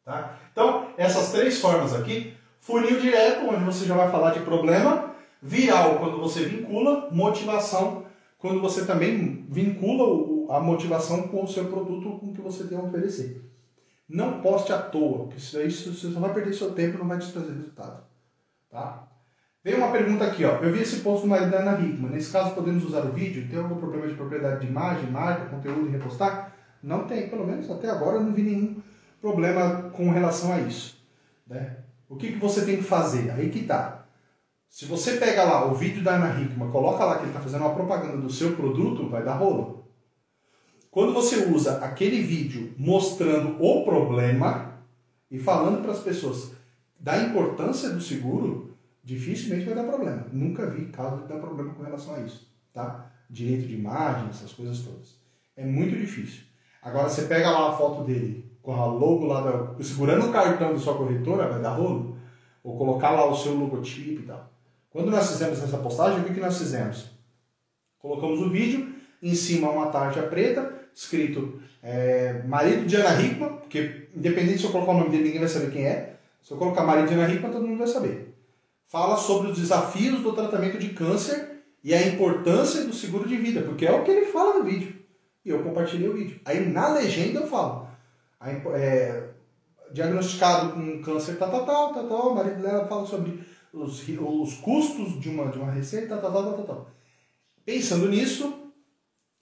Tá? Então, essas três formas aqui Funil direto, onde você já vai falar de problema. Viral, quando você vincula. Motivação, quando você também vincula a motivação com o seu produto, com o que você tem a oferecer. Não poste à toa, porque isso aí você só vai perder seu tempo e não vai te trazer resultado. Tá? Veio uma pergunta aqui, ó. Eu vi esse post do marido da Ana Hickman. Nesse caso, podemos usar o vídeo? Tem algum problema de propriedade de imagem, marca, conteúdo e repostar? Não tem, pelo menos até agora eu não vi nenhum problema com relação a isso. Né? O que, que você tem que fazer? Aí que tá. Se você pega lá o vídeo da Ana Hickman, coloca lá que ele está fazendo uma propaganda do seu produto, vai dar rolo. Quando você usa aquele vídeo mostrando o problema e falando para as pessoas da importância do seguro, dificilmente vai dar problema. Nunca vi caso de dar problema com relação a isso, tá? Direito de imagem, essas coisas todas. É muito difícil. Agora você pega lá a foto dele com a logo lá da, segurando o cartão da sua corretora, vai dar rolo. Ou colocar lá o seu logotipo e tal. Quando nós fizemos essa postagem, o que, que nós fizemos? Colocamos o vídeo, em cima uma tarja preta, escrito é, marido de Ana Hickman, porque independente se eu colocar o nome dele, ninguém vai saber quem é. Se eu colocar marido de Ana Hickman, todo mundo vai saber. Fala sobre os desafios do tratamento de câncer e a importância do seguro de vida, porque é o que ele fala no vídeo. E eu compartilhei o vídeo. Aí na legenda eu falo. É, diagnosticado com câncer, tal, tal, tal, tal, tal. O marido dela fala sobre os, os custos de uma, de uma receita, tal, tal, tal, tal, tal. Pensando nisso,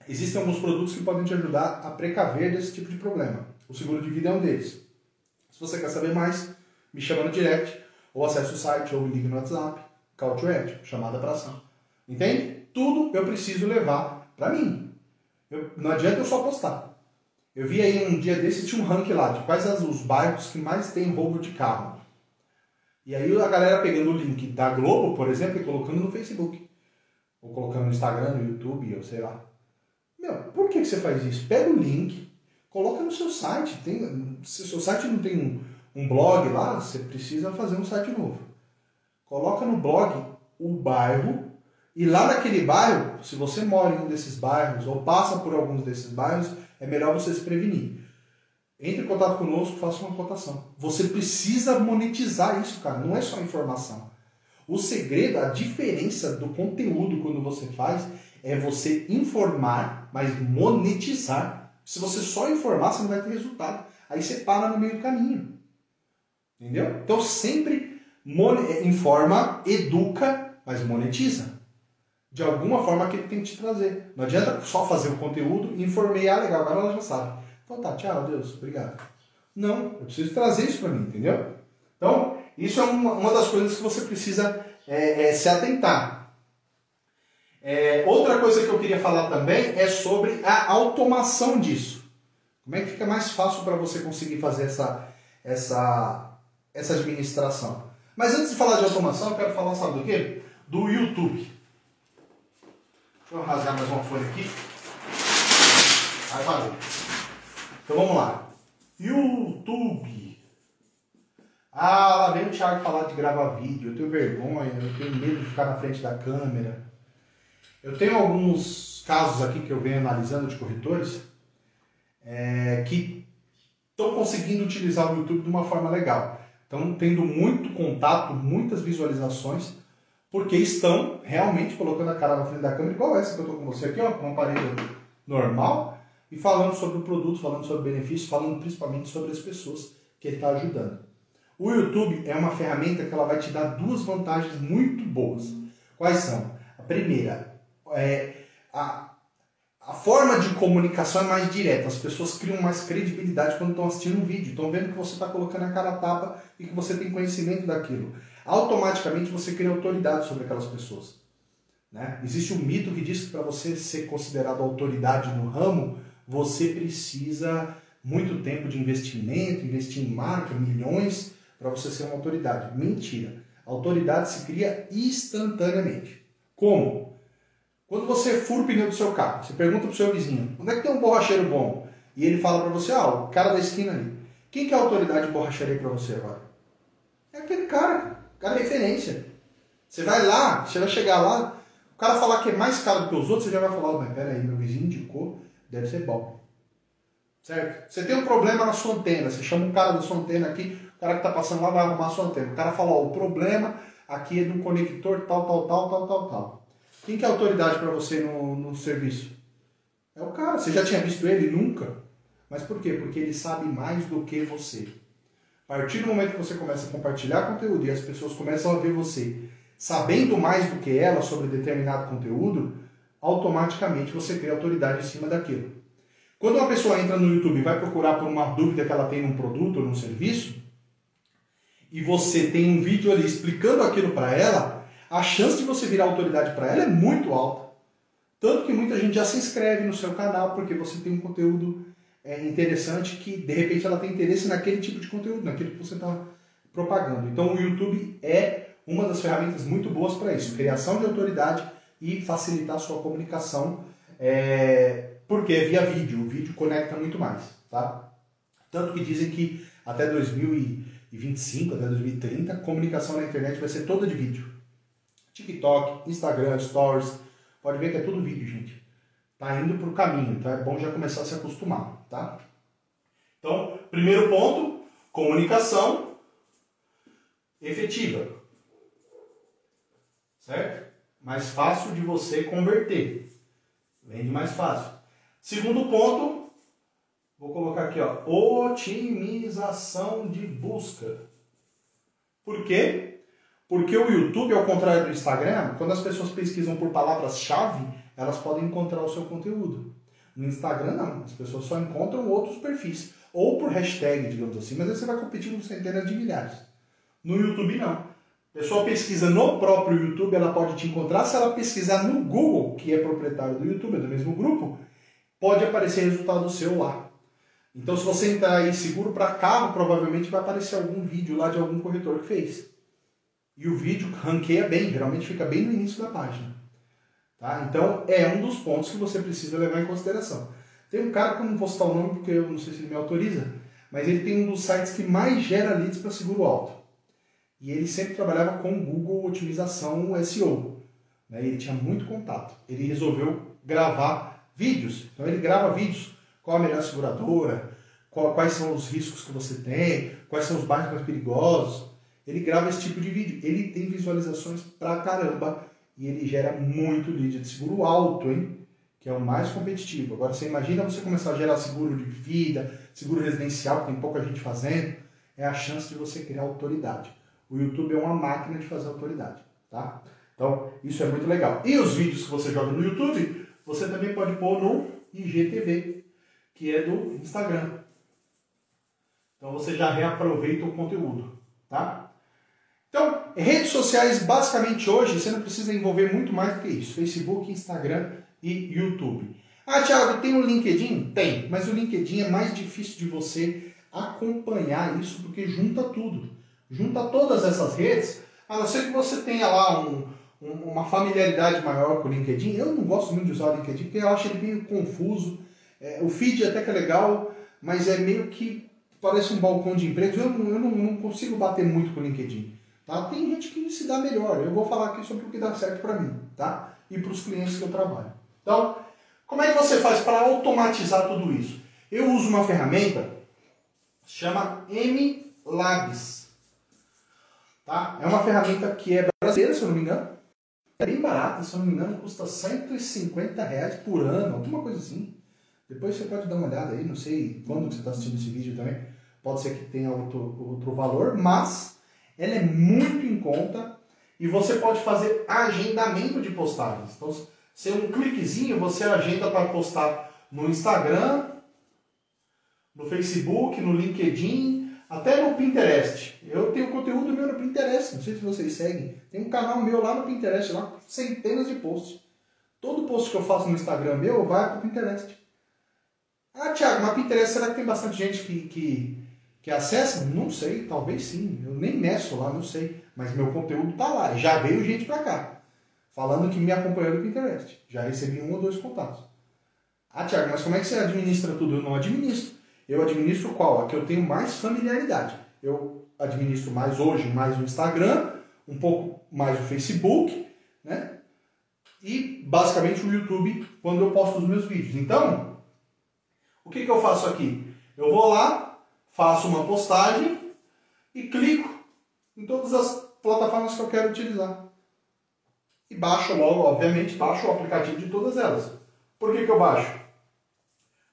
Existem alguns produtos que podem te ajudar a precaver desse tipo de problema. O seguro de vida é um deles. Se você quer saber mais, me chama no direct, ou acesse o site, ou me ligue no WhatsApp. Call to action, chamada para ação. Entende? Tudo eu preciso levar para mim. Eu, não adianta eu só postar. Eu vi aí um dia desses, tinha um ranking lá de quais os bairros que mais tem roubo de carro. E aí a galera pegando o link da Globo, por exemplo, e colocando no Facebook. Ou colocando no Instagram, no YouTube, ou sei lá. Meu, por que, que você faz isso? Pega o link, coloca no seu site. Tem, se o seu site não tem um, um blog lá, você precisa fazer um site novo. Coloca no blog o bairro e lá naquele bairro, se você mora em um desses bairros ou passa por alguns desses bairros, é melhor você se prevenir. Entre em contato conosco, faça uma cotação. Você precisa monetizar isso, cara. Não é só informação. O segredo, a diferença do conteúdo quando você faz é você informar, mas monetizar. Se você só informar, você não vai ter resultado. Aí você para no meio do caminho. Entendeu? Então sempre informa, educa, mas monetiza. De alguma forma que ele tem que te trazer. Não adianta só fazer o conteúdo e informei, ah, legal, agora ela já sabe. Então tá, tchau, Deus, obrigado. Não, eu preciso trazer isso para mim, entendeu? Então, isso é uma, uma das coisas que você precisa é, é, se atentar. É, outra coisa que eu queria falar também é sobre a automação disso. Como é que fica mais fácil para você conseguir fazer essa, essa, essa administração? Mas antes de falar de automação, eu quero falar, sabe do quê? Do YouTube. Deixa eu rasgar mais uma folha aqui. Vai fazer. Então vamos lá. YouTube. Ah, lá vem o Thiago falar de gravar vídeo. Eu tenho vergonha, eu tenho medo de ficar na frente da câmera. Eu tenho alguns casos aqui que eu venho analisando de corretores é, que estão conseguindo utilizar o YouTube de uma forma legal. Estão tendo muito contato, muitas visualizações, porque estão realmente colocando a cara na frente da câmera, igual essa que eu estou com você aqui, ó, com um aparelho normal, e falando sobre o produto, falando sobre benefícios, falando principalmente sobre as pessoas que ele está ajudando. O YouTube é uma ferramenta que ela vai te dar duas vantagens muito boas. Quais são? A primeira, é, a, a forma de comunicação é mais direta. As pessoas criam mais credibilidade quando estão assistindo um vídeo. Estão vendo que você está colocando a cara a tapa e que você tem conhecimento daquilo. Automaticamente você cria autoridade sobre aquelas pessoas. Né? Existe um mito que diz que para você ser considerado autoridade no ramo, você precisa muito tempo de investimento, investir em marca, milhões, para você ser uma autoridade. Mentira. Autoridade se cria instantaneamente. Como? Quando você fura o pneu do seu carro, você pergunta pro seu vizinho, onde é que tem um borracheiro bom? E ele fala para você, ah, o cara da esquina ali. Quem que é a autoridade de borracharia para você agora? É aquele cara, o cara é referência. Você vai lá, você vai chegar lá, o cara falar que é mais caro do que os outros, você já vai falar, oh, mas peraí, meu vizinho indicou, deve ser bom. Certo? Você tem um problema na sua antena, você chama um cara da sua antena aqui, o cara que está passando lá vai arrumar a sua antena. O cara fala, ó, o problema aqui é do conector tal, tal, tal, tal, tal, tal. Quem que é autoridade para você no, no serviço? É o cara. Você já tinha visto ele? Nunca. Mas por quê? Porque ele sabe mais do que você. A partir do momento que você começa a compartilhar conteúdo e as pessoas começam a ver você sabendo mais do que ela sobre determinado conteúdo, automaticamente você cria autoridade em cima daquilo. Quando uma pessoa entra no YouTube e vai procurar por uma dúvida que ela tem num produto ou num serviço, e você tem um vídeo ali explicando aquilo para ela, a chance de você virar autoridade para ela é muito alta. Tanto que muita gente já se inscreve no seu canal porque você tem um conteúdo é, interessante que de repente ela tem interesse naquele tipo de conteúdo, naquilo que você está propagando. Então o YouTube é uma das ferramentas muito boas para isso, criação de autoridade e facilitar a sua comunicação, é, porque é via vídeo, o vídeo conecta muito mais, tá? Tanto que dizem que até 2025, até 2030, a comunicação na internet vai ser toda de vídeo. TikTok, Instagram, Stories, pode ver que é tudo vídeo, gente. Tá indo para o caminho, tá? É bom já começar a se acostumar, tá? Então, primeiro ponto, comunicação efetiva. Certo? Mais fácil de você converter. Vende mais fácil. Segundo ponto, vou colocar aqui, ó, otimização de busca. Por quê? Porque o YouTube, ao contrário do Instagram, quando as pessoas pesquisam por palavras-chave, elas podem encontrar o seu conteúdo. No Instagram, não. As pessoas só encontram outros perfis. Ou por hashtag, digamos assim, mas aí você vai competir com centenas de milhares. No YouTube, não. A pessoa pesquisa no próprio YouTube, ela pode te encontrar. Se ela pesquisar no Google, que é proprietário do YouTube, é do mesmo grupo, pode aparecer resultado seu lá. Então, se você entrar aí seguro para carro, provavelmente vai aparecer algum vídeo lá de algum corretor que fez. E o vídeo ranqueia bem, geralmente fica bem no início da página. Tá? Então, é um dos pontos que você precisa levar em consideração. Tem um cara que eu não vou citar o nome porque eu não sei se ele me autoriza, mas ele tem um dos sites que mais gera leads para seguro alto. E ele sempre trabalhava com Google Otimização SEO. Né? Ele tinha muito contato. Ele resolveu gravar vídeos. Então ele grava vídeos. Qual a melhor seguradora? Qual, quais são os riscos que você tem? Quais são os bairros mais perigosos? Ele grava esse tipo de vídeo. Ele tem visualizações pra caramba. E ele gera muito lead de seguro alto, hein? Que é o mais competitivo. Agora você imagina você começar a gerar seguro de vida, seguro residencial, que tem pouca gente fazendo. É a chance de você criar autoridade. O YouTube é uma máquina de fazer autoridade, tá? Então, isso é muito legal. E os vídeos que você joga no YouTube, você também pode pôr no IGTV, que é do Instagram. Então, você já reaproveita o conteúdo, tá? Redes sociais, basicamente hoje, você não precisa envolver muito mais do que isso. Facebook, Instagram e YouTube. Ah, Thiago, tem o LinkedIn? Tem, mas o LinkedIn é mais difícil de você acompanhar isso porque junta tudo. Junta todas essas redes, a não ser que você tenha lá um, um, uma familiaridade maior com o LinkedIn. Eu não gosto muito de usar o LinkedIn porque eu acho ele meio confuso. É, o feed até que é legal, mas é meio que parece um balcão de empregos. Eu, eu não, não consigo bater muito com o LinkedIn. Tá? Tem gente que se dá melhor. Eu vou falar aqui sobre o que dá certo para mim tá? e para os clientes que eu trabalho. Então, como é que você faz para automatizar tudo isso? Eu uso uma ferramenta chama MLabs. Tá? É uma ferramenta que é brasileira, se eu não me engano. É bem barata, se eu não me engano, custa 150 reais por ano, alguma coisa assim. Depois você pode dar uma olhada aí, não sei quando você está assistindo esse vídeo também. Pode ser que tenha outro, outro valor, mas ela é muito em conta e você pode fazer agendamento de postagens. Então, se um cliquezinho, você agenda para postar no Instagram, no Facebook, no LinkedIn, até no Pinterest. Eu tenho conteúdo meu no Pinterest, não sei se vocês seguem. Tem um canal meu lá no Pinterest, lá centenas de posts. Todo post que eu faço no Instagram meu vai para o Pinterest. Ah, Thiago, mas Pinterest, será que tem bastante gente que, que, que acessa? Não sei, talvez sim. Eu nem meço lá, não sei. Mas meu conteúdo tá lá. Já veio gente para cá. Falando que me acompanhou no Pinterest. Já recebi um ou dois contatos. Ah, Thiago, mas como é que você administra tudo? Eu não administro. Eu administro qual? A que eu tenho mais familiaridade. Eu administro mais hoje, mais o Instagram, um pouco mais o Facebook, né? E basicamente o YouTube quando eu posto os meus vídeos. Então, o que, que eu faço aqui? Eu vou lá, faço uma postagem e clico em todas as plataformas que eu quero utilizar. E baixo logo, obviamente, baixo o aplicativo de todas elas. Por que, que eu baixo?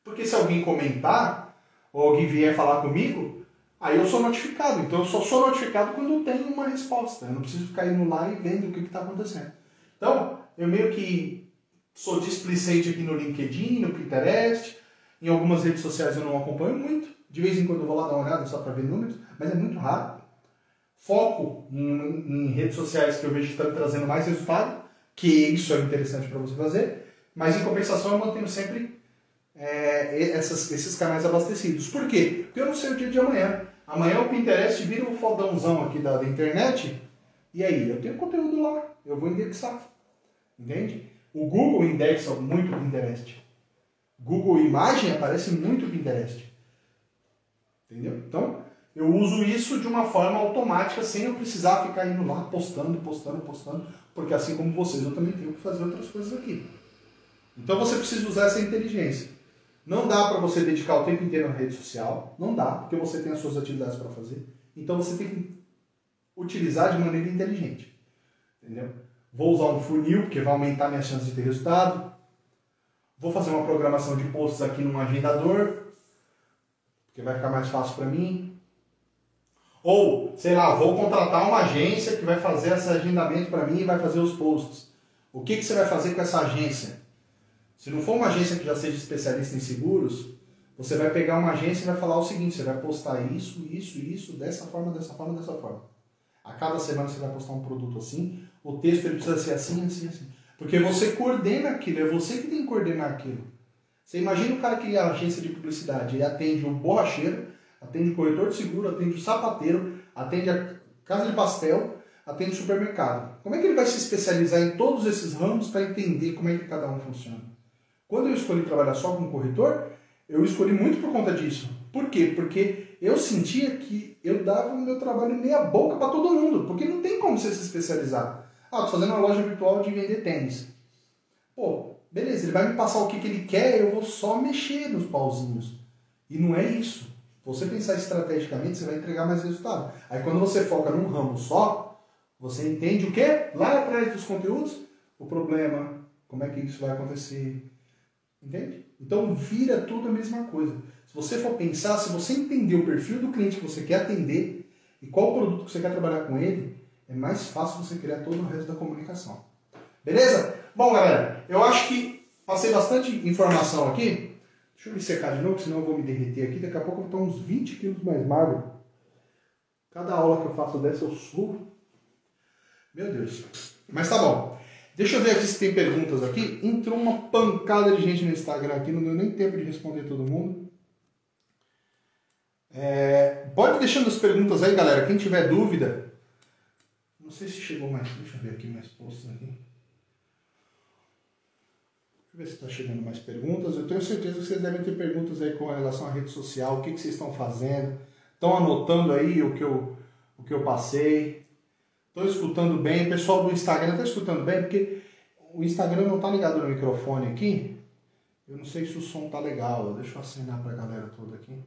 Porque se alguém comentar, ou alguém vier falar comigo, aí eu sou notificado. Então eu só sou notificado quando eu tenho uma resposta. Eu não preciso ficar indo lá e vendo o que está acontecendo. Então, eu meio que sou displicente aqui no LinkedIn, no Pinterest, em algumas redes sociais eu não acompanho muito. De vez em quando eu vou lá dar uma olhada só para ver números, mas é muito raro foco em, em redes sociais que eu vejo que estão trazendo mais resultado, que isso é interessante para você fazer, mas em compensação eu mantenho sempre é, essas, esses canais abastecidos. Por quê? Porque eu não sei o dia de amanhã. Amanhã o Pinterest vira um fodãozão aqui da, da internet, e aí eu tenho conteúdo lá, eu vou indexar. Entende? O Google indexa muito o Pinterest. Google Imagem aparece muito o Pinterest. Entendeu? Então, eu uso isso de uma forma automática, sem eu precisar ficar indo lá postando, postando, postando, porque assim como vocês, eu também tenho que fazer outras coisas aqui. Então você precisa usar essa inteligência. Não dá para você dedicar o tempo inteiro na rede social, não dá, porque você tem as suas atividades para fazer. Então você tem que utilizar de maneira inteligente. Entendeu? Vou usar um funil, porque vai aumentar minhas chances de ter resultado. Vou fazer uma programação de posts aqui num agendador, vai ficar mais fácil para mim. Ou, sei lá, vou contratar uma agência que vai fazer esse agendamento para mim e vai fazer os posts. O que, que você vai fazer com essa agência? Se não for uma agência que já seja especialista em seguros, você vai pegar uma agência e vai falar o seguinte: você vai postar isso, isso, isso, dessa forma, dessa forma, dessa forma. A cada semana você vai postar um produto assim, o texto ele precisa ser assim, assim, assim. Porque você coordena aquilo, é você que tem que coordenar aquilo. Você imagina o cara que é agência de publicidade, ele atende o borracheiro, atende o corretor de seguro, atende o sapateiro, atende a casa de pastel, atende o supermercado. Como é que ele vai se especializar em todos esses ramos para entender como é que cada um funciona? Quando eu escolhi trabalhar só com corretor, eu escolhi muito por conta disso. Por quê? Porque eu sentia que eu dava o meu trabalho meia boca para todo mundo, porque não tem como você se especializar. Ah, tô fazendo uma loja virtual de vender tênis. Pô, beleza, ele vai me passar o que, que ele quer, eu vou só mexer nos pauzinhos. E não é isso você pensar estrategicamente, você vai entregar mais resultado. Aí quando você foca num ramo só, você entende o quê? Lá atrás dos conteúdos, o problema, como é que isso vai acontecer. Entende? Então vira tudo a mesma coisa. Se você for pensar, se você entender o perfil do cliente que você quer atender e qual produto que você quer trabalhar com ele, é mais fácil você criar todo o resto da comunicação. Beleza? Bom, galera, eu acho que passei bastante informação aqui. Deixa eu me secar de novo, senão eu vou me derreter aqui. Daqui a pouco eu vou estar uns 20 quilos mais magro. Cada aula que eu faço dessa eu subo. Meu Deus. Mas tá bom. Deixa eu ver aqui se tem perguntas aqui. Entrou uma pancada de gente no Instagram aqui, não deu nem tempo de responder todo mundo. É, pode deixando as perguntas aí, galera. Quem tiver dúvida. Não sei se chegou mais. Deixa eu ver aqui mais posts aqui ver se está chegando mais perguntas. Eu tenho certeza que vocês devem ter perguntas aí com relação à rede social, o que, que vocês estão fazendo. Estão anotando aí o que eu, o que eu passei. Estão escutando bem. O pessoal do Instagram está escutando bem, porque o Instagram não está ligado no microfone aqui. Eu não sei se o som tá legal. Deixa eu assinar para a galera toda aqui.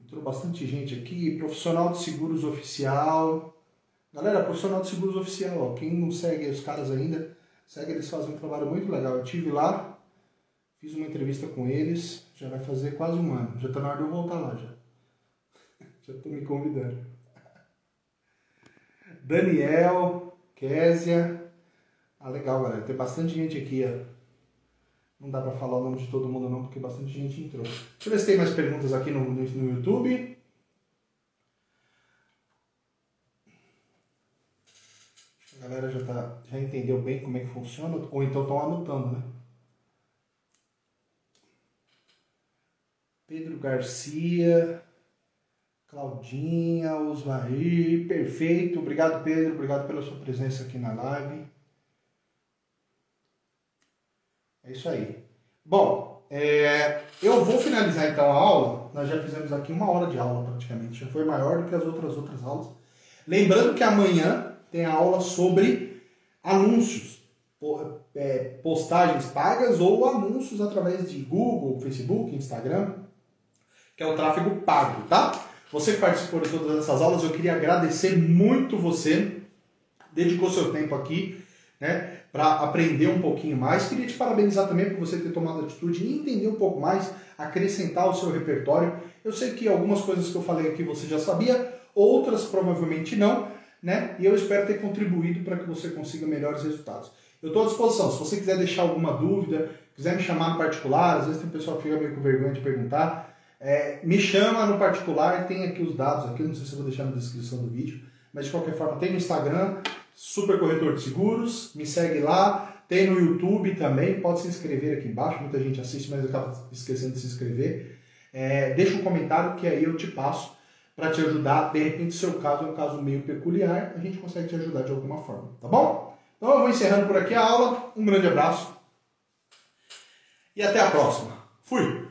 Entrou bastante gente aqui. Profissional de seguros oficial. Galera, profissional de seguros oficial. Ó, quem não segue os caras ainda, Segue, eles fazem um trabalho muito legal. Eu tive lá, fiz uma entrevista com eles, já vai fazer quase um ano. Já está na hora de eu voltar lá já. Já estou me convidando. Daniel, Késia. Ah, legal, galera. Tem bastante gente aqui, ó. Não dá para falar o nome de todo mundo não, porque bastante gente entrou. Deixa eu ver se tem mais perguntas aqui no, no, no YouTube. A galera já, já entendeu bem como é que funciona, ou então estão anotando, né? Pedro Garcia, Claudinha, Osvair, perfeito. Obrigado, Pedro. Obrigado pela sua presença aqui na live. É isso aí. Bom, é, eu vou finalizar então a aula. Nós já fizemos aqui uma hora de aula praticamente. Já foi maior do que as outras outras aulas. Lembrando que amanhã tem a aula sobre anúncios, é, postagens pagas ou anúncios através de Google, Facebook, Instagram, que é o tráfego pago, tá? Você que participou de todas essas aulas, eu queria agradecer muito você, dedicou seu tempo aqui, né, para aprender um pouquinho mais. Queria te parabenizar também por você ter tomado atitude e entender um pouco mais, acrescentar o seu repertório. Eu sei que algumas coisas que eu falei aqui você já sabia, outras provavelmente não, né? E eu espero ter contribuído para que você consiga melhores resultados. Eu estou à disposição. Se você quiser deixar alguma dúvida, quiser me chamar no particular, às vezes tem pessoal que fica meio com vergonha de perguntar, é, me chama no particular, tem aqui os dados aqui, não sei se eu vou deixar na descrição do vídeo, mas de qualquer forma tem no Instagram, Super Corretor de Seguros, me segue lá, tem no YouTube também, pode se inscrever aqui embaixo, muita gente assiste, mas acaba esquecendo de se inscrever. É, deixa um comentário que aí eu te passo para te ajudar. De repente, seu caso é um caso meio peculiar, a gente consegue te ajudar de alguma forma, tá bom? Então eu vou encerrando por aqui a aula. Um grande abraço e até a próxima. Fui!